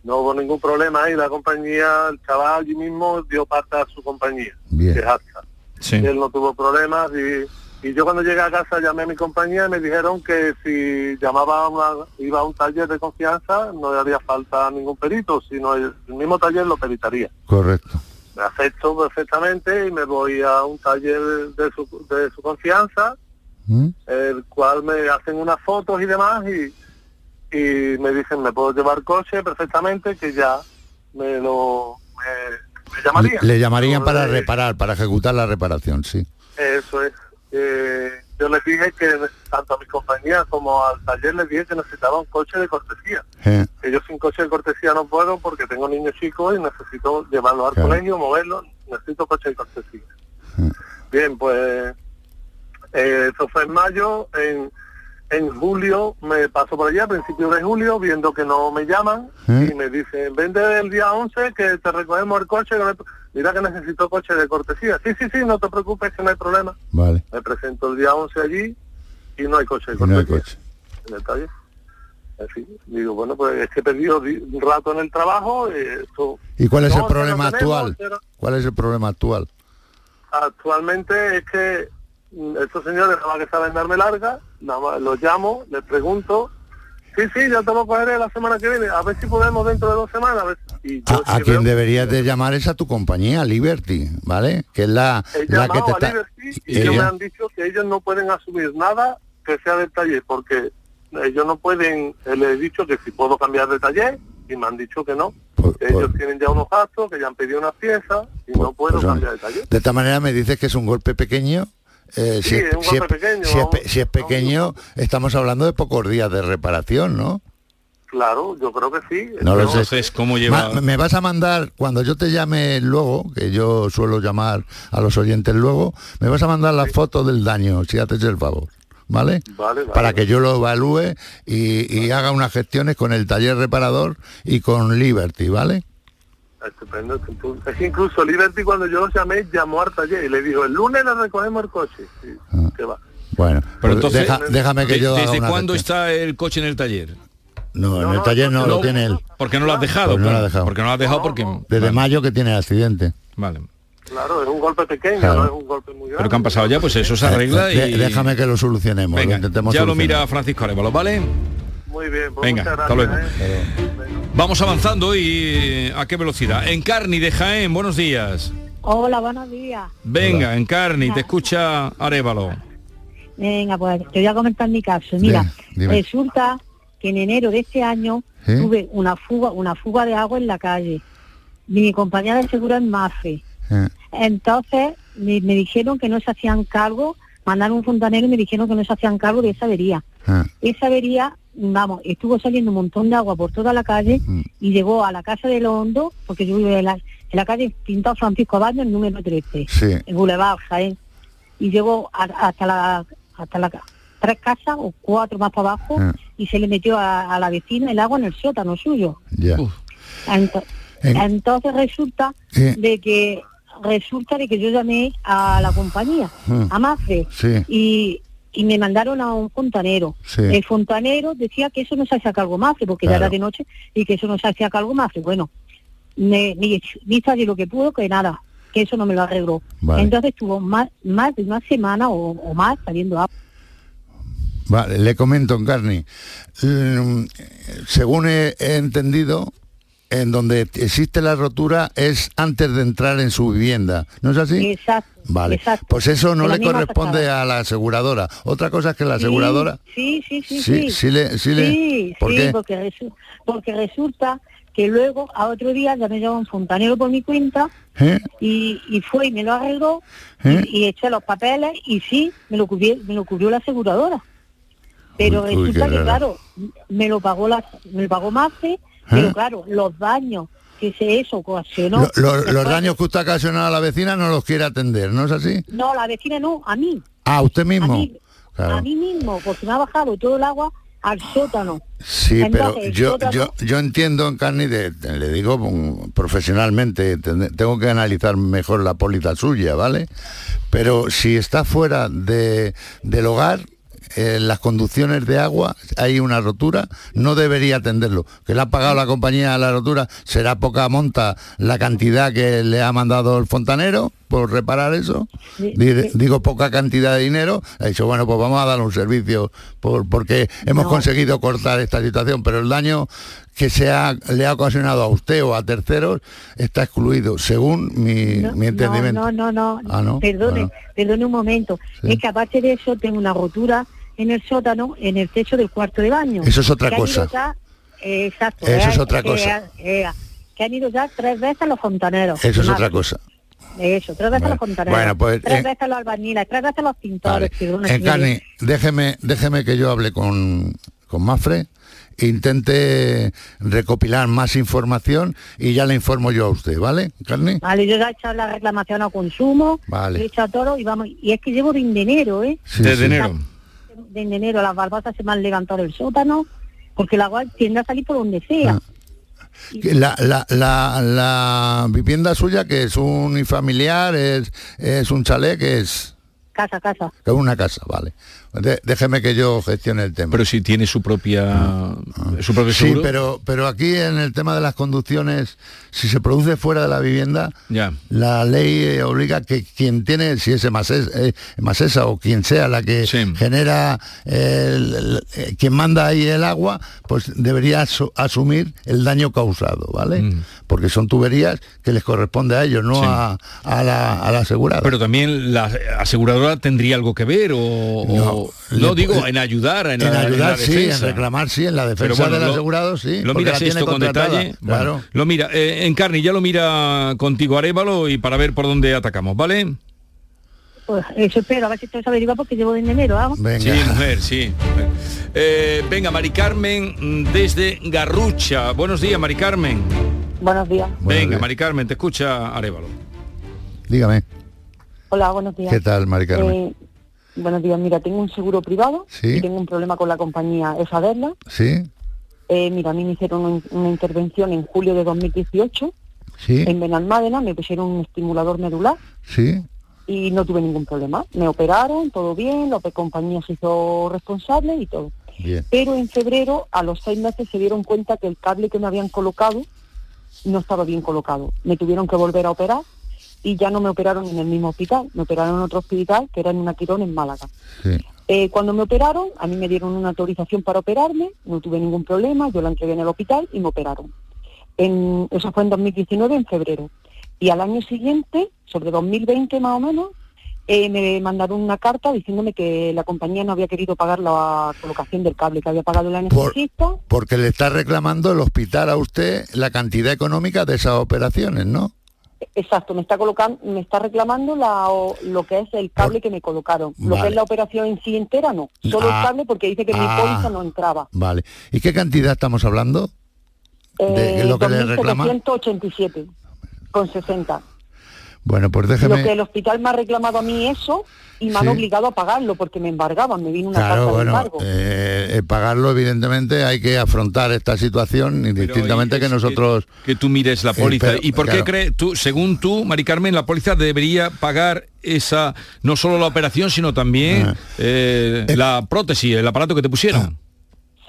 No hubo ningún problema y la compañía, el chaval allí mismo dio parte a su compañía, Bien. que es AXA. Sí. Y él no tuvo problemas y, y yo cuando llegué a casa llamé a mi compañía y me dijeron que si llamaba a una- iba a un taller de confianza no le haría falta ningún perito, sino el, el mismo taller lo peritaría. Correcto. Me acepto perfectamente y me voy a un taller de su, de su confianza, ¿Mm? el cual me hacen unas fotos y demás y, y me dicen me puedo llevar coche perfectamente que ya me lo me, ¿Me llamarían? Le llamarían para reparar, para ejecutar la reparación, sí. Eso es. Eh, yo les dije que tanto a mi compañía como al taller les dije que necesitaba un coche de cortesía. Eh, Que yo sin coche de cortesía no puedo porque tengo niños chicos y necesito llevarlos al Claro. colegio, moverlos, necesito coche de cortesía. Bien, pues eh, eso fue en mayo, en, en julio me paso por allá, a principios de julio, viendo que no me llaman ¿Eh? y me dicen, vente el día 11 que te recogemos el coche, que mira que necesito coche de cortesía. Sí, sí, sí, no te preocupes que no hay problema. Vale. Me presento el día 11 allí y no hay coche de Y no hay cortesía coche. en el taller. En fin, digo, bueno, pues es que he perdido di- un rato en el trabajo. eh, esto, ¿Y cuál es no, el problema tenemos, actual? pero ¿Cuál es el problema actual? Actualmente es que mm, estos señores nada más que saben darme larga, nada más los llamo, les pregunto, sí, sí, ya te lo cogeré la semana que viene, a ver si podemos dentro de dos semanas. A, ver. Y yo A, quien deberías de llamar es a tu compañía, Liberty, ¿vale? Que es la, la que te a está... Liberty y ellos me han dicho que ellos no pueden asumir nada que sea del taller, porque ellos no pueden, eh, les he dicho que si puedo cambiar de taller y me han dicho que no. que ellos tienen ya unos gastos, que ya han pedido unas piezas y no puedo pues, cambiar de taller. De esta manera me dices que es un golpe pequeño. eh, Sí, es un si pequeño, es si es pequeño, estamos hablando de pocos días de reparación, ¿no? Claro, yo creo que sí. No lo sé. Entonces, ¿cómo lleva? Ma- me vas a mandar, cuando yo te llame luego, que yo suelo llamar a los oyentes luego, me vas a mandar la foto del daño, si haces el favor, ¿vale? Vale, vale. Para que yo lo evalúe y, y haga unas gestiones con el taller reparador y con Liberty, ¿vale? Estupendo, estupendo. Es que incluso Liberty cuando yo los llamé llamó al taller y le dijo, el lunes le recogemos el coche. Sí, que va. Bueno, Pero entonces, deja- déjame que ¿de- yo haga ¿Desde una cuándo gestión. está el coche en el taller? No, en el taller no, lo tiene él. ¿Por qué no lo has dejado? Pues no lo ha Claro, dejado. Porque no lo has dejado porque... Desde Vale, mayo que tiene el accidente. Vale. Claro, es un golpe pequeño, Claro. no es un golpe muy grande. Pero que han pasado ya, pues eso se arregla Eh, de- y... Déjame que lo solucionemos, Venga, lo intentemos ya lo mira Francisco Arevalo, ¿vale? Muy bien, pues Venga, muchas hasta gracias, luego. ¿eh? Vamos avanzando y eh, a qué velocidad. Encarni de Jaén, buenos días. Hola, buenos días. Venga, Encarni, te escucha Arevalo. Venga, pues te voy a comentar mi caso. Mira, Bien, resulta que en enero de este año ¿Sí? tuve una fuga, una fuga de agua en la calle. Mi compañía de seguro es Mafre. Eh, Entonces me, me dijeron que no se hacían cargo, mandaron un fontanero y me dijeron que no se hacían cargo de esa avería. eh. Esa avería, vamos, estuvo saliendo un montón de agua por toda la calle Mm. y llegó a la casa de los Hondos, porque yo vivo en la, en la calle Pintado Francisco Abad, el número 13, Sí. en Boulevard, Jaén. Y llegó a- hasta la hasta la ca- tres casas o cuatro más para abajo Ah. y se le metió a, a la vecina el agua en el sótano suyo. Ya. Ento- En- entonces resulta de que resulta de que yo llamé a la compañía, Mm. a Mafre, Sí. y, y me mandaron a un fontanero. Sí. El fontanero decía que eso no se hacía cargo Mafre, porque ya era de noche, y que eso no se hacía cargo Mafre. Bueno, me, me hizo allí lo que pudo, que nada, que eso no me lo arregló. Vale. Entonces estuvo más, más de una semana o, o más saliendo agua. Vale, le comento, Encarni. Mm, según he, entendido, en donde existe la rotura es antes de entrar en su vivienda, ¿no es así? Exacto. Vale, exacto. pues eso no En la le corresponde a la aseguradora. Otra cosa es que la aseguradora... Sí, sí, sí, Sí, sí. sí le- sí le- Sí, ¿por sí, qué? Porque, resu- porque resulta que luego a otro día ya me llamó un fontanero por mi cuenta ¿Eh? y, y fue y me lo arregló ¿Eh? y, y eché los papeles y sí, me lo cubrió, me lo cubrió la aseguradora. Pero Uy, resulta que claro, me lo pagó la, me lo pagó Mafre, pero claro, los daños que se eso ocasionó. ¿Eh? Lo- lo- los daños que usted ha ocasionado a la vecina no los quiere atender, ¿no es así? No, la vecina no, a mí. Ah, usted A mismo. mí, Claro. a mí mismo, porque me ha bajado todo el agua al sótano. Sí, Entonces, pero yo, sótano- yo, yo entiendo, Encarni, de, de- le digo mm, profesionalmente, ten- tengo que analizar mejor la póliza suya, ¿vale? Pero si está fuera de, del hogar, en las conducciones de agua, hay una rotura, no debería atenderlo. Que le ha pagado la compañía la rotura, será poca monta la cantidad que le ha mandado el fontanero por reparar eso. Dire-. Digo, poca cantidad de dinero. Ha dicho, bueno, pues vamos a dar un servicio por, porque hemos No. conseguido cortar esta situación, pero el daño que se ha, le ha ocasionado a usted o a terceros está excluido, según mi, No, mi entendimiento. No, no, no, no. Ah, ¿no? Perdone, Bueno. perdone un momento. Sí. Es que aparte de eso tengo una rotura en el sótano, en el techo del cuarto de baño. Eso es otra cosa. ya- eh, exacto. Eso eh, es otra que, cosa. eh, que han ido ya tres veces los fontaneros. Eso es Más. otra cosa. Eso, tres veces Bueno, los fontaneros. bueno, pues, tres eh, veces los albañiles, tres veces los pintores. figurones, Encarni, déjeme, déjeme que yo hable con, con Mafre, intente recopilar más información y ya le informo yo a usted, ¿vale, Encarni? Vale, yo ya he echado la reclamación a consumo, Vale. he echado todo y vamos, y es que llevo de enero, ¿eh? Sí, Desde sí. enero. De enero las barbasas se me han levantado del sótano, porque el agua tiende a salir por donde sea. Ah. La, la, la, la vivienda suya que es un unifamiliar, es, es un chalet, que es, Casa, casa. es una casa, vale. De- déjeme que yo gestione el tema. Pero si tiene su propia su propio Sí, pero, pero aquí en el tema de las conducciones, si se produce fuera de la vivienda, Ya. la ley eh, obliga que quien tiene, si es Emasesa, eh, Emasesa o quien sea la que genera, el- el- eh, quien manda ahí el agua, pues debería asu- asumir el daño causado, ¿vale? Mm. Porque son tuberías que les corresponde a ellos, no Sí. a, a la, a la asegurada. Pero también la aseguradora tendría algo que ver o o- no, digo puede- en ayudar en, en la, ayudar, la sí, en reclamar, sí, en la defensa bueno, del lo- asegurado, sí. Lo miras esto con detalle. Bueno, lo mira, eh, Encarni ya lo mira contigo Arevalo y para ver por dónde atacamos, ¿vale? Pues eso espero, a ver si se averigua porque llevo de enero, vamos. Sí, mujer, sí. Eh, venga, Mari Carmen mm, desde Garrucha. Buenos días, Mari Carmen. Buenos días. venga, Mari Carmen, te escucha Arevalo. Dígame, Hola, buenos días. ¿qué tal, Mari Carmen? Eh, buenos días, mira, tengo un seguro privado Sí. y tengo un problema con la compañía Esaderla. ¿Sí? Eh, mira, a mí me hicieron un- una intervención en julio de 2018 ¿Sí? en Benalmádena, me pusieron un estimulador medular ¿Sí? y no tuve ningún problema. Me operaron, todo bien, la compañía se hizo responsable y todo. Bien. Pero en febrero, a los seis meses, se dieron cuenta que el cable que me habían colocado no estaba bien colocado. Me tuvieron que volver a operar y ya no me operaron en el mismo hospital, me operaron en otro hospital que era en una Quirón en Málaga. Eh, cuando me operaron, a mí me dieron una autorización para operarme, no tuve ningún problema, yo la entregué en el hospital y me operaron. En, eso fue en 2019, en febrero. Y al año siguiente, sobre 2020 más o menos, eh, me mandaron una carta diciéndome que la compañía no había querido pagar la colocación del cable, que había pagado la Por- necesita. Porque le está reclamando el hospital a usted la cantidad económica de esas operaciones, ¿no? Exacto, me está colocando, me está reclamando la, o- lo que es el cable que me colocaron. Lo que es la operación en sí entera, no. Solo Ah. el cable porque dice que mi Ah. póliza no entraba. Vale. ¿Y qué cantidad estamos hablando? ¿De Eh, lo que le reclama? 2.787 con 60. Bueno, pues Lo que déjeme... el hospital me ha reclamado a mí eso y me han Sí. obligado a pagarlo porque me embargaban, me vino una Claro, carta de embargo. eh, eh, pagarlo evidentemente hay que afrontar esta situación indistintamente que nosotros... Que tú mires la Eh, póliza. pero, ¿Y por qué crees tú, según tú, Mari Carmen, la póliza debería pagar esa, no solo la operación, sino también Ah. eh, la prótesis, el aparato que te pusieron?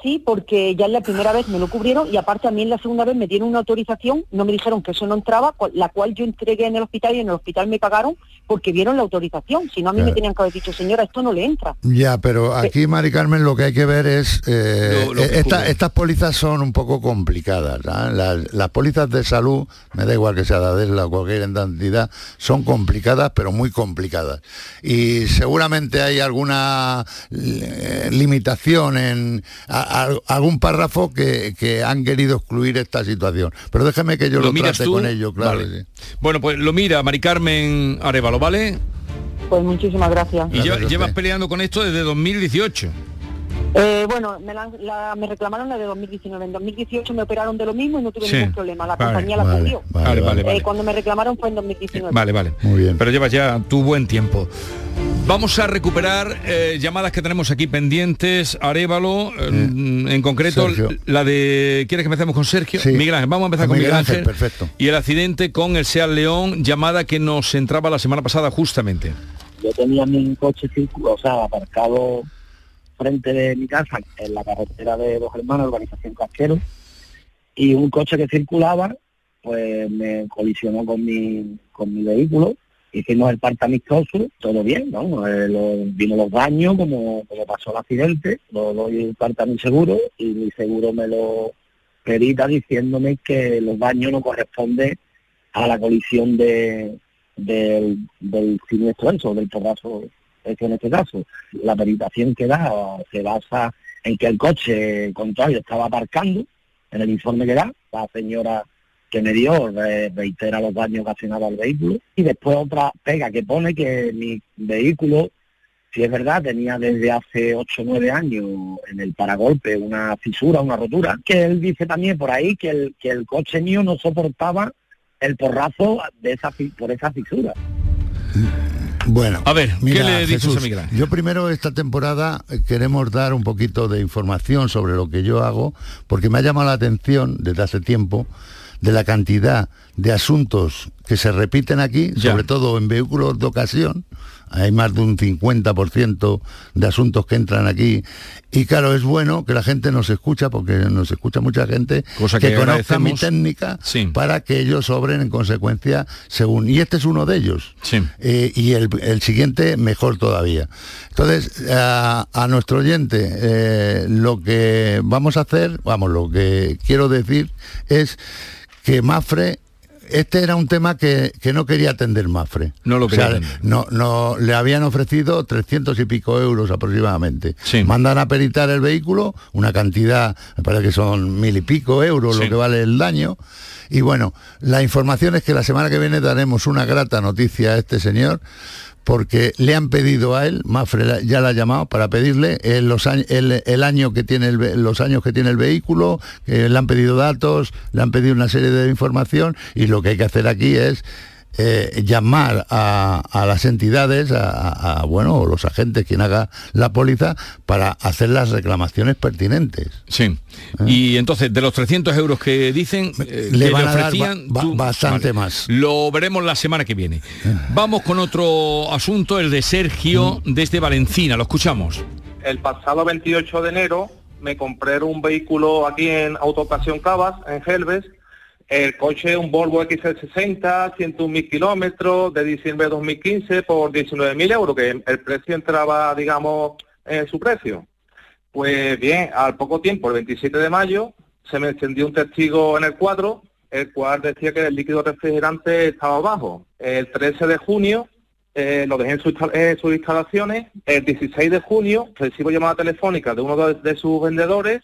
Sí, porque ya en la primera vez me lo cubrieron y aparte a mí en la segunda vez me dieron una autorización, no me dijeron que eso no entraba, la cual yo entregué en el hospital y en el hospital me pagaron porque vieron la autorización. Si no, a mí Claro. me tenían que haber dicho, señora, esto no le entra. Ya, pero aquí, Mari Carmen, lo que hay que ver es... eh, Lo- lo que eh, esta- estas pólizas son un poco complicadas. ¿ah? Las, las pólizas de salud, me da igual que sea de Adesla o cualquier entidad, son complicadas, pero muy complicadas. Y seguramente hay alguna eh, limitación en a- a- algún párrafo que, que han querido excluir esta situación. Pero déjeme que yo lo, miras trate tú? con ello, claro. Vale. sí. Bueno, pues lo mira Mari Carmen Arevalo, ¿vale? Pues muchísimas gracias. Y lleva- llevas peleando con esto desde 2018. Eh, bueno, me, la- la- me reclamaron la de 2019. En 2018 me operaron de lo mismo y no tuve Sí. ningún problema. La Vale, compañía la vale, cubrió. vale, vale, Eh, vale. cuando me reclamaron fue en 2019. Vale, vale. Muy bien. Pero llevas ya tu buen tiempo. Vamos a recuperar eh, llamadas que tenemos aquí pendientes. Arevalo, eh, en concreto, Sergio. la de... ¿Quieres que empecemos con Sergio? Sí. Miguel Ángel, vamos a empezar con Miguel Miguel Ángel, Ángel. perfecto. Y el accidente con el Seat León, llamada que nos entraba la semana pasada justamente. Yo tenía mi coche o sea, aparcado frente de mi casa, en la carretera de Dos Hermanos, urbanización Casquero, y un coche que circulaba, pues me colisionó con mi, con mi vehículo, hicimos el parte amistoso, todo bien, ¿no? Eh, lo- vino los daños, como, pasó el accidente, lo doy el parte a mi seguro, y mi seguro me lo perita diciéndome que los daños no corresponden a la colisión de, del, siniestro eso, del porrazo ese en este caso. La peritación que da se basa en que el coche contrario estaba aparcando, en el informe que da, la señora que me dio, re- reitera los daños ocasionados al vehículo. Y después otra pega que pone que mi vehículo, si es verdad, tenía desde hace 8 o 9 años en el paragolpe una fisura, una rotura. Que él dice también por ahí que el, que el coche mío no soportaba el porrazo de esa, por esa fisura. Bueno, a ver, mira, ¿qué le dices Jesús, a Miguel? Yo primero esta temporada queremos dar un poquito de información sobre lo que yo hago, porque me ha llamado la atención desde hace tiempo de la cantidad de asuntos que se repiten aquí, sobre todo en vehículos de ocasión. Hay más de un 50% de asuntos que entran aquí. Y claro, es bueno que la gente nos escucha, porque nos escucha mucha gente Cosa que, que conozca mi técnica para que ellos obren en consecuencia según. Y este es uno de ellos. Eh, y el, el siguiente mejor todavía. Entonces, a, a nuestro oyente, eh, lo que vamos a hacer, vamos, lo que quiero decir es que Mafre este era un tema que, que no quería atender Mafre. No lo O sea, quería. No, no, le habían ofrecido 300 y pico euros aproximadamente. Sí. Mandan a peritar el vehículo, una cantidad, me parece que son mil y pico euros Sí. lo que vale el daño. Y bueno, la información es que la semana que viene daremos una grata noticia a este señor porque le han pedido a él, Mafre ya la ha llamado para pedirle los años, el, el año que tiene el los años que tiene el vehículo, eh, le han pedido datos, le han pedido una serie de información y lo que hay que hacer aquí es eh, llamar a, a las entidades, a, bueno, los agentes, quien haga la póliza, para hacer las reclamaciones pertinentes. Sí. Y entonces, de los 300 euros que dicen, eh, Le que van le a dar ba- tú- bastante más. Lo veremos la semana que viene. Vamos con otro asunto, el de Sergio Mm. desde Valencina. Lo escuchamos. El pasado 28 de enero me compré un vehículo aquí en Autocasión Cavas, en Gelbes. El coche, un Volvo XC60, 101.000 kilómetros, de diciembre de 2015 por 19.000 euros, que el precio entraba, digamos, en su precio. Pues bien, al poco tiempo, el 27 de mayo, se me encendió un testigo en el cuadro, el cual decía que el líquido refrigerante estaba bajo. El 13 de junio eh, lo dejé en, sus instalaciones. El 16 de junio recibo llamada telefónica de uno de sus vendedores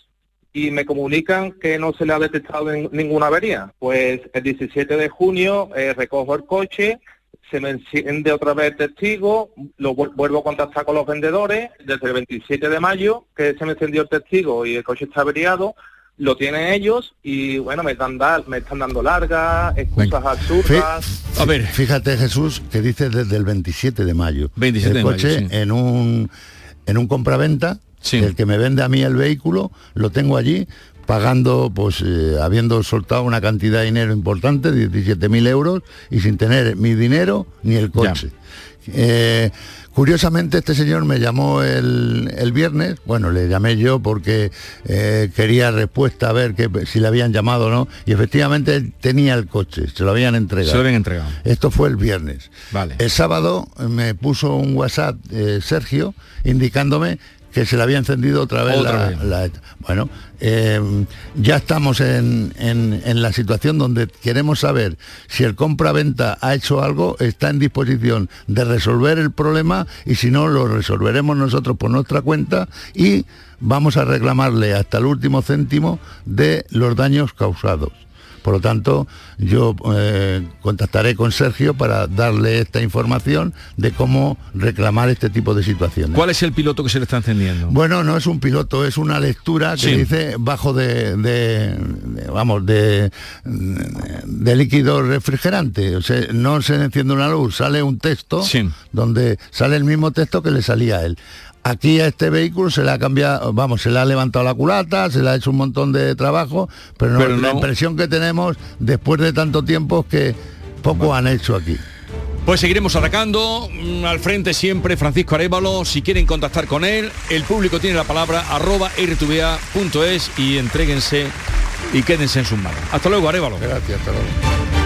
y me comunican que no se le ha detectado nin- ninguna avería. Pues el 17 de junio eh, recojo el coche, se me enciende otra vez el testigo, lo vuel- vuelvo a contactar con los vendedores. Desde el 27 de mayo, que se me encendió el testigo y el coche está averiado, lo tienen ellos y bueno, me están, da- me están dando largas, excusas absurdas. A ver. Fíjate Jesús que dice desde el 27 de mayo. 27 el de mayo, coche sí. en un en un compraventa, el que me vende a mí el vehículo, lo tengo allí pagando, pues eh, habiendo soltado una cantidad de dinero importante, 17.000 euros, y sin tener mi dinero ni el coche. Eh, curiosamente este señor me llamó el, el viernes, bueno, le llamé yo porque eh, quería respuesta a ver que, si le habían llamado o no, y efectivamente él tenía el coche, se lo habían entregado. Se lo habían entregado. Esto fue el viernes. Vale. El sábado me puso un WhatsApp eh, Sergio indicándome que se le había encendido otra vez Otra la, vez. la- Bueno, eh, ya estamos en, en- en la situación donde queremos saber si el compra-venta ha hecho algo, está en disposición de resolver el problema y si no, lo resolveremos nosotros por nuestra cuenta y vamos a reclamarle hasta el último céntimo de los daños causados. Por lo tanto, yo eh, contactaré con Sergio para darle esta información de cómo reclamar este tipo de situaciones. ¿Cuál es el piloto que se le está encendiendo? Bueno, no es un piloto, es una lectura que Sí. dice bajo de, de- de- vamos, de, de líquido refrigerante. O sea, no se enciende una luz, sale un texto donde sale el mismo texto que le salía a él. Aquí a este vehículo se le ha cambiado, vamos, se le ha levantado la culata, se le ha hecho un montón de trabajo, pero, no- Pero la no- impresión que tenemos después de tanto tiempo es que poco han hecho aquí. Pues seguiremos atacando. mm, Al frente siempre Francisco Arevalo. Si quieren contactar con él, el público tiene la palabra arroba rtva.es y entréguense y quédense en sus manos. Hasta luego, Arevalo. Gracias, hasta luego.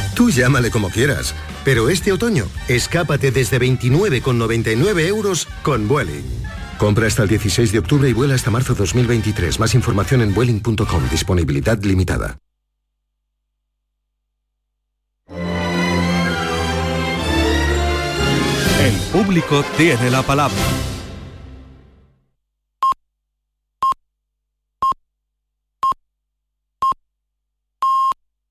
Tú llámale como quieras, pero este otoño, escápate desde 29,99 euros con Vueling. Compra hasta el 16 de octubre y vuela hasta marzo 2023. Más información en vueling.com. Disponibilidad limitada. El público tiene la palabra.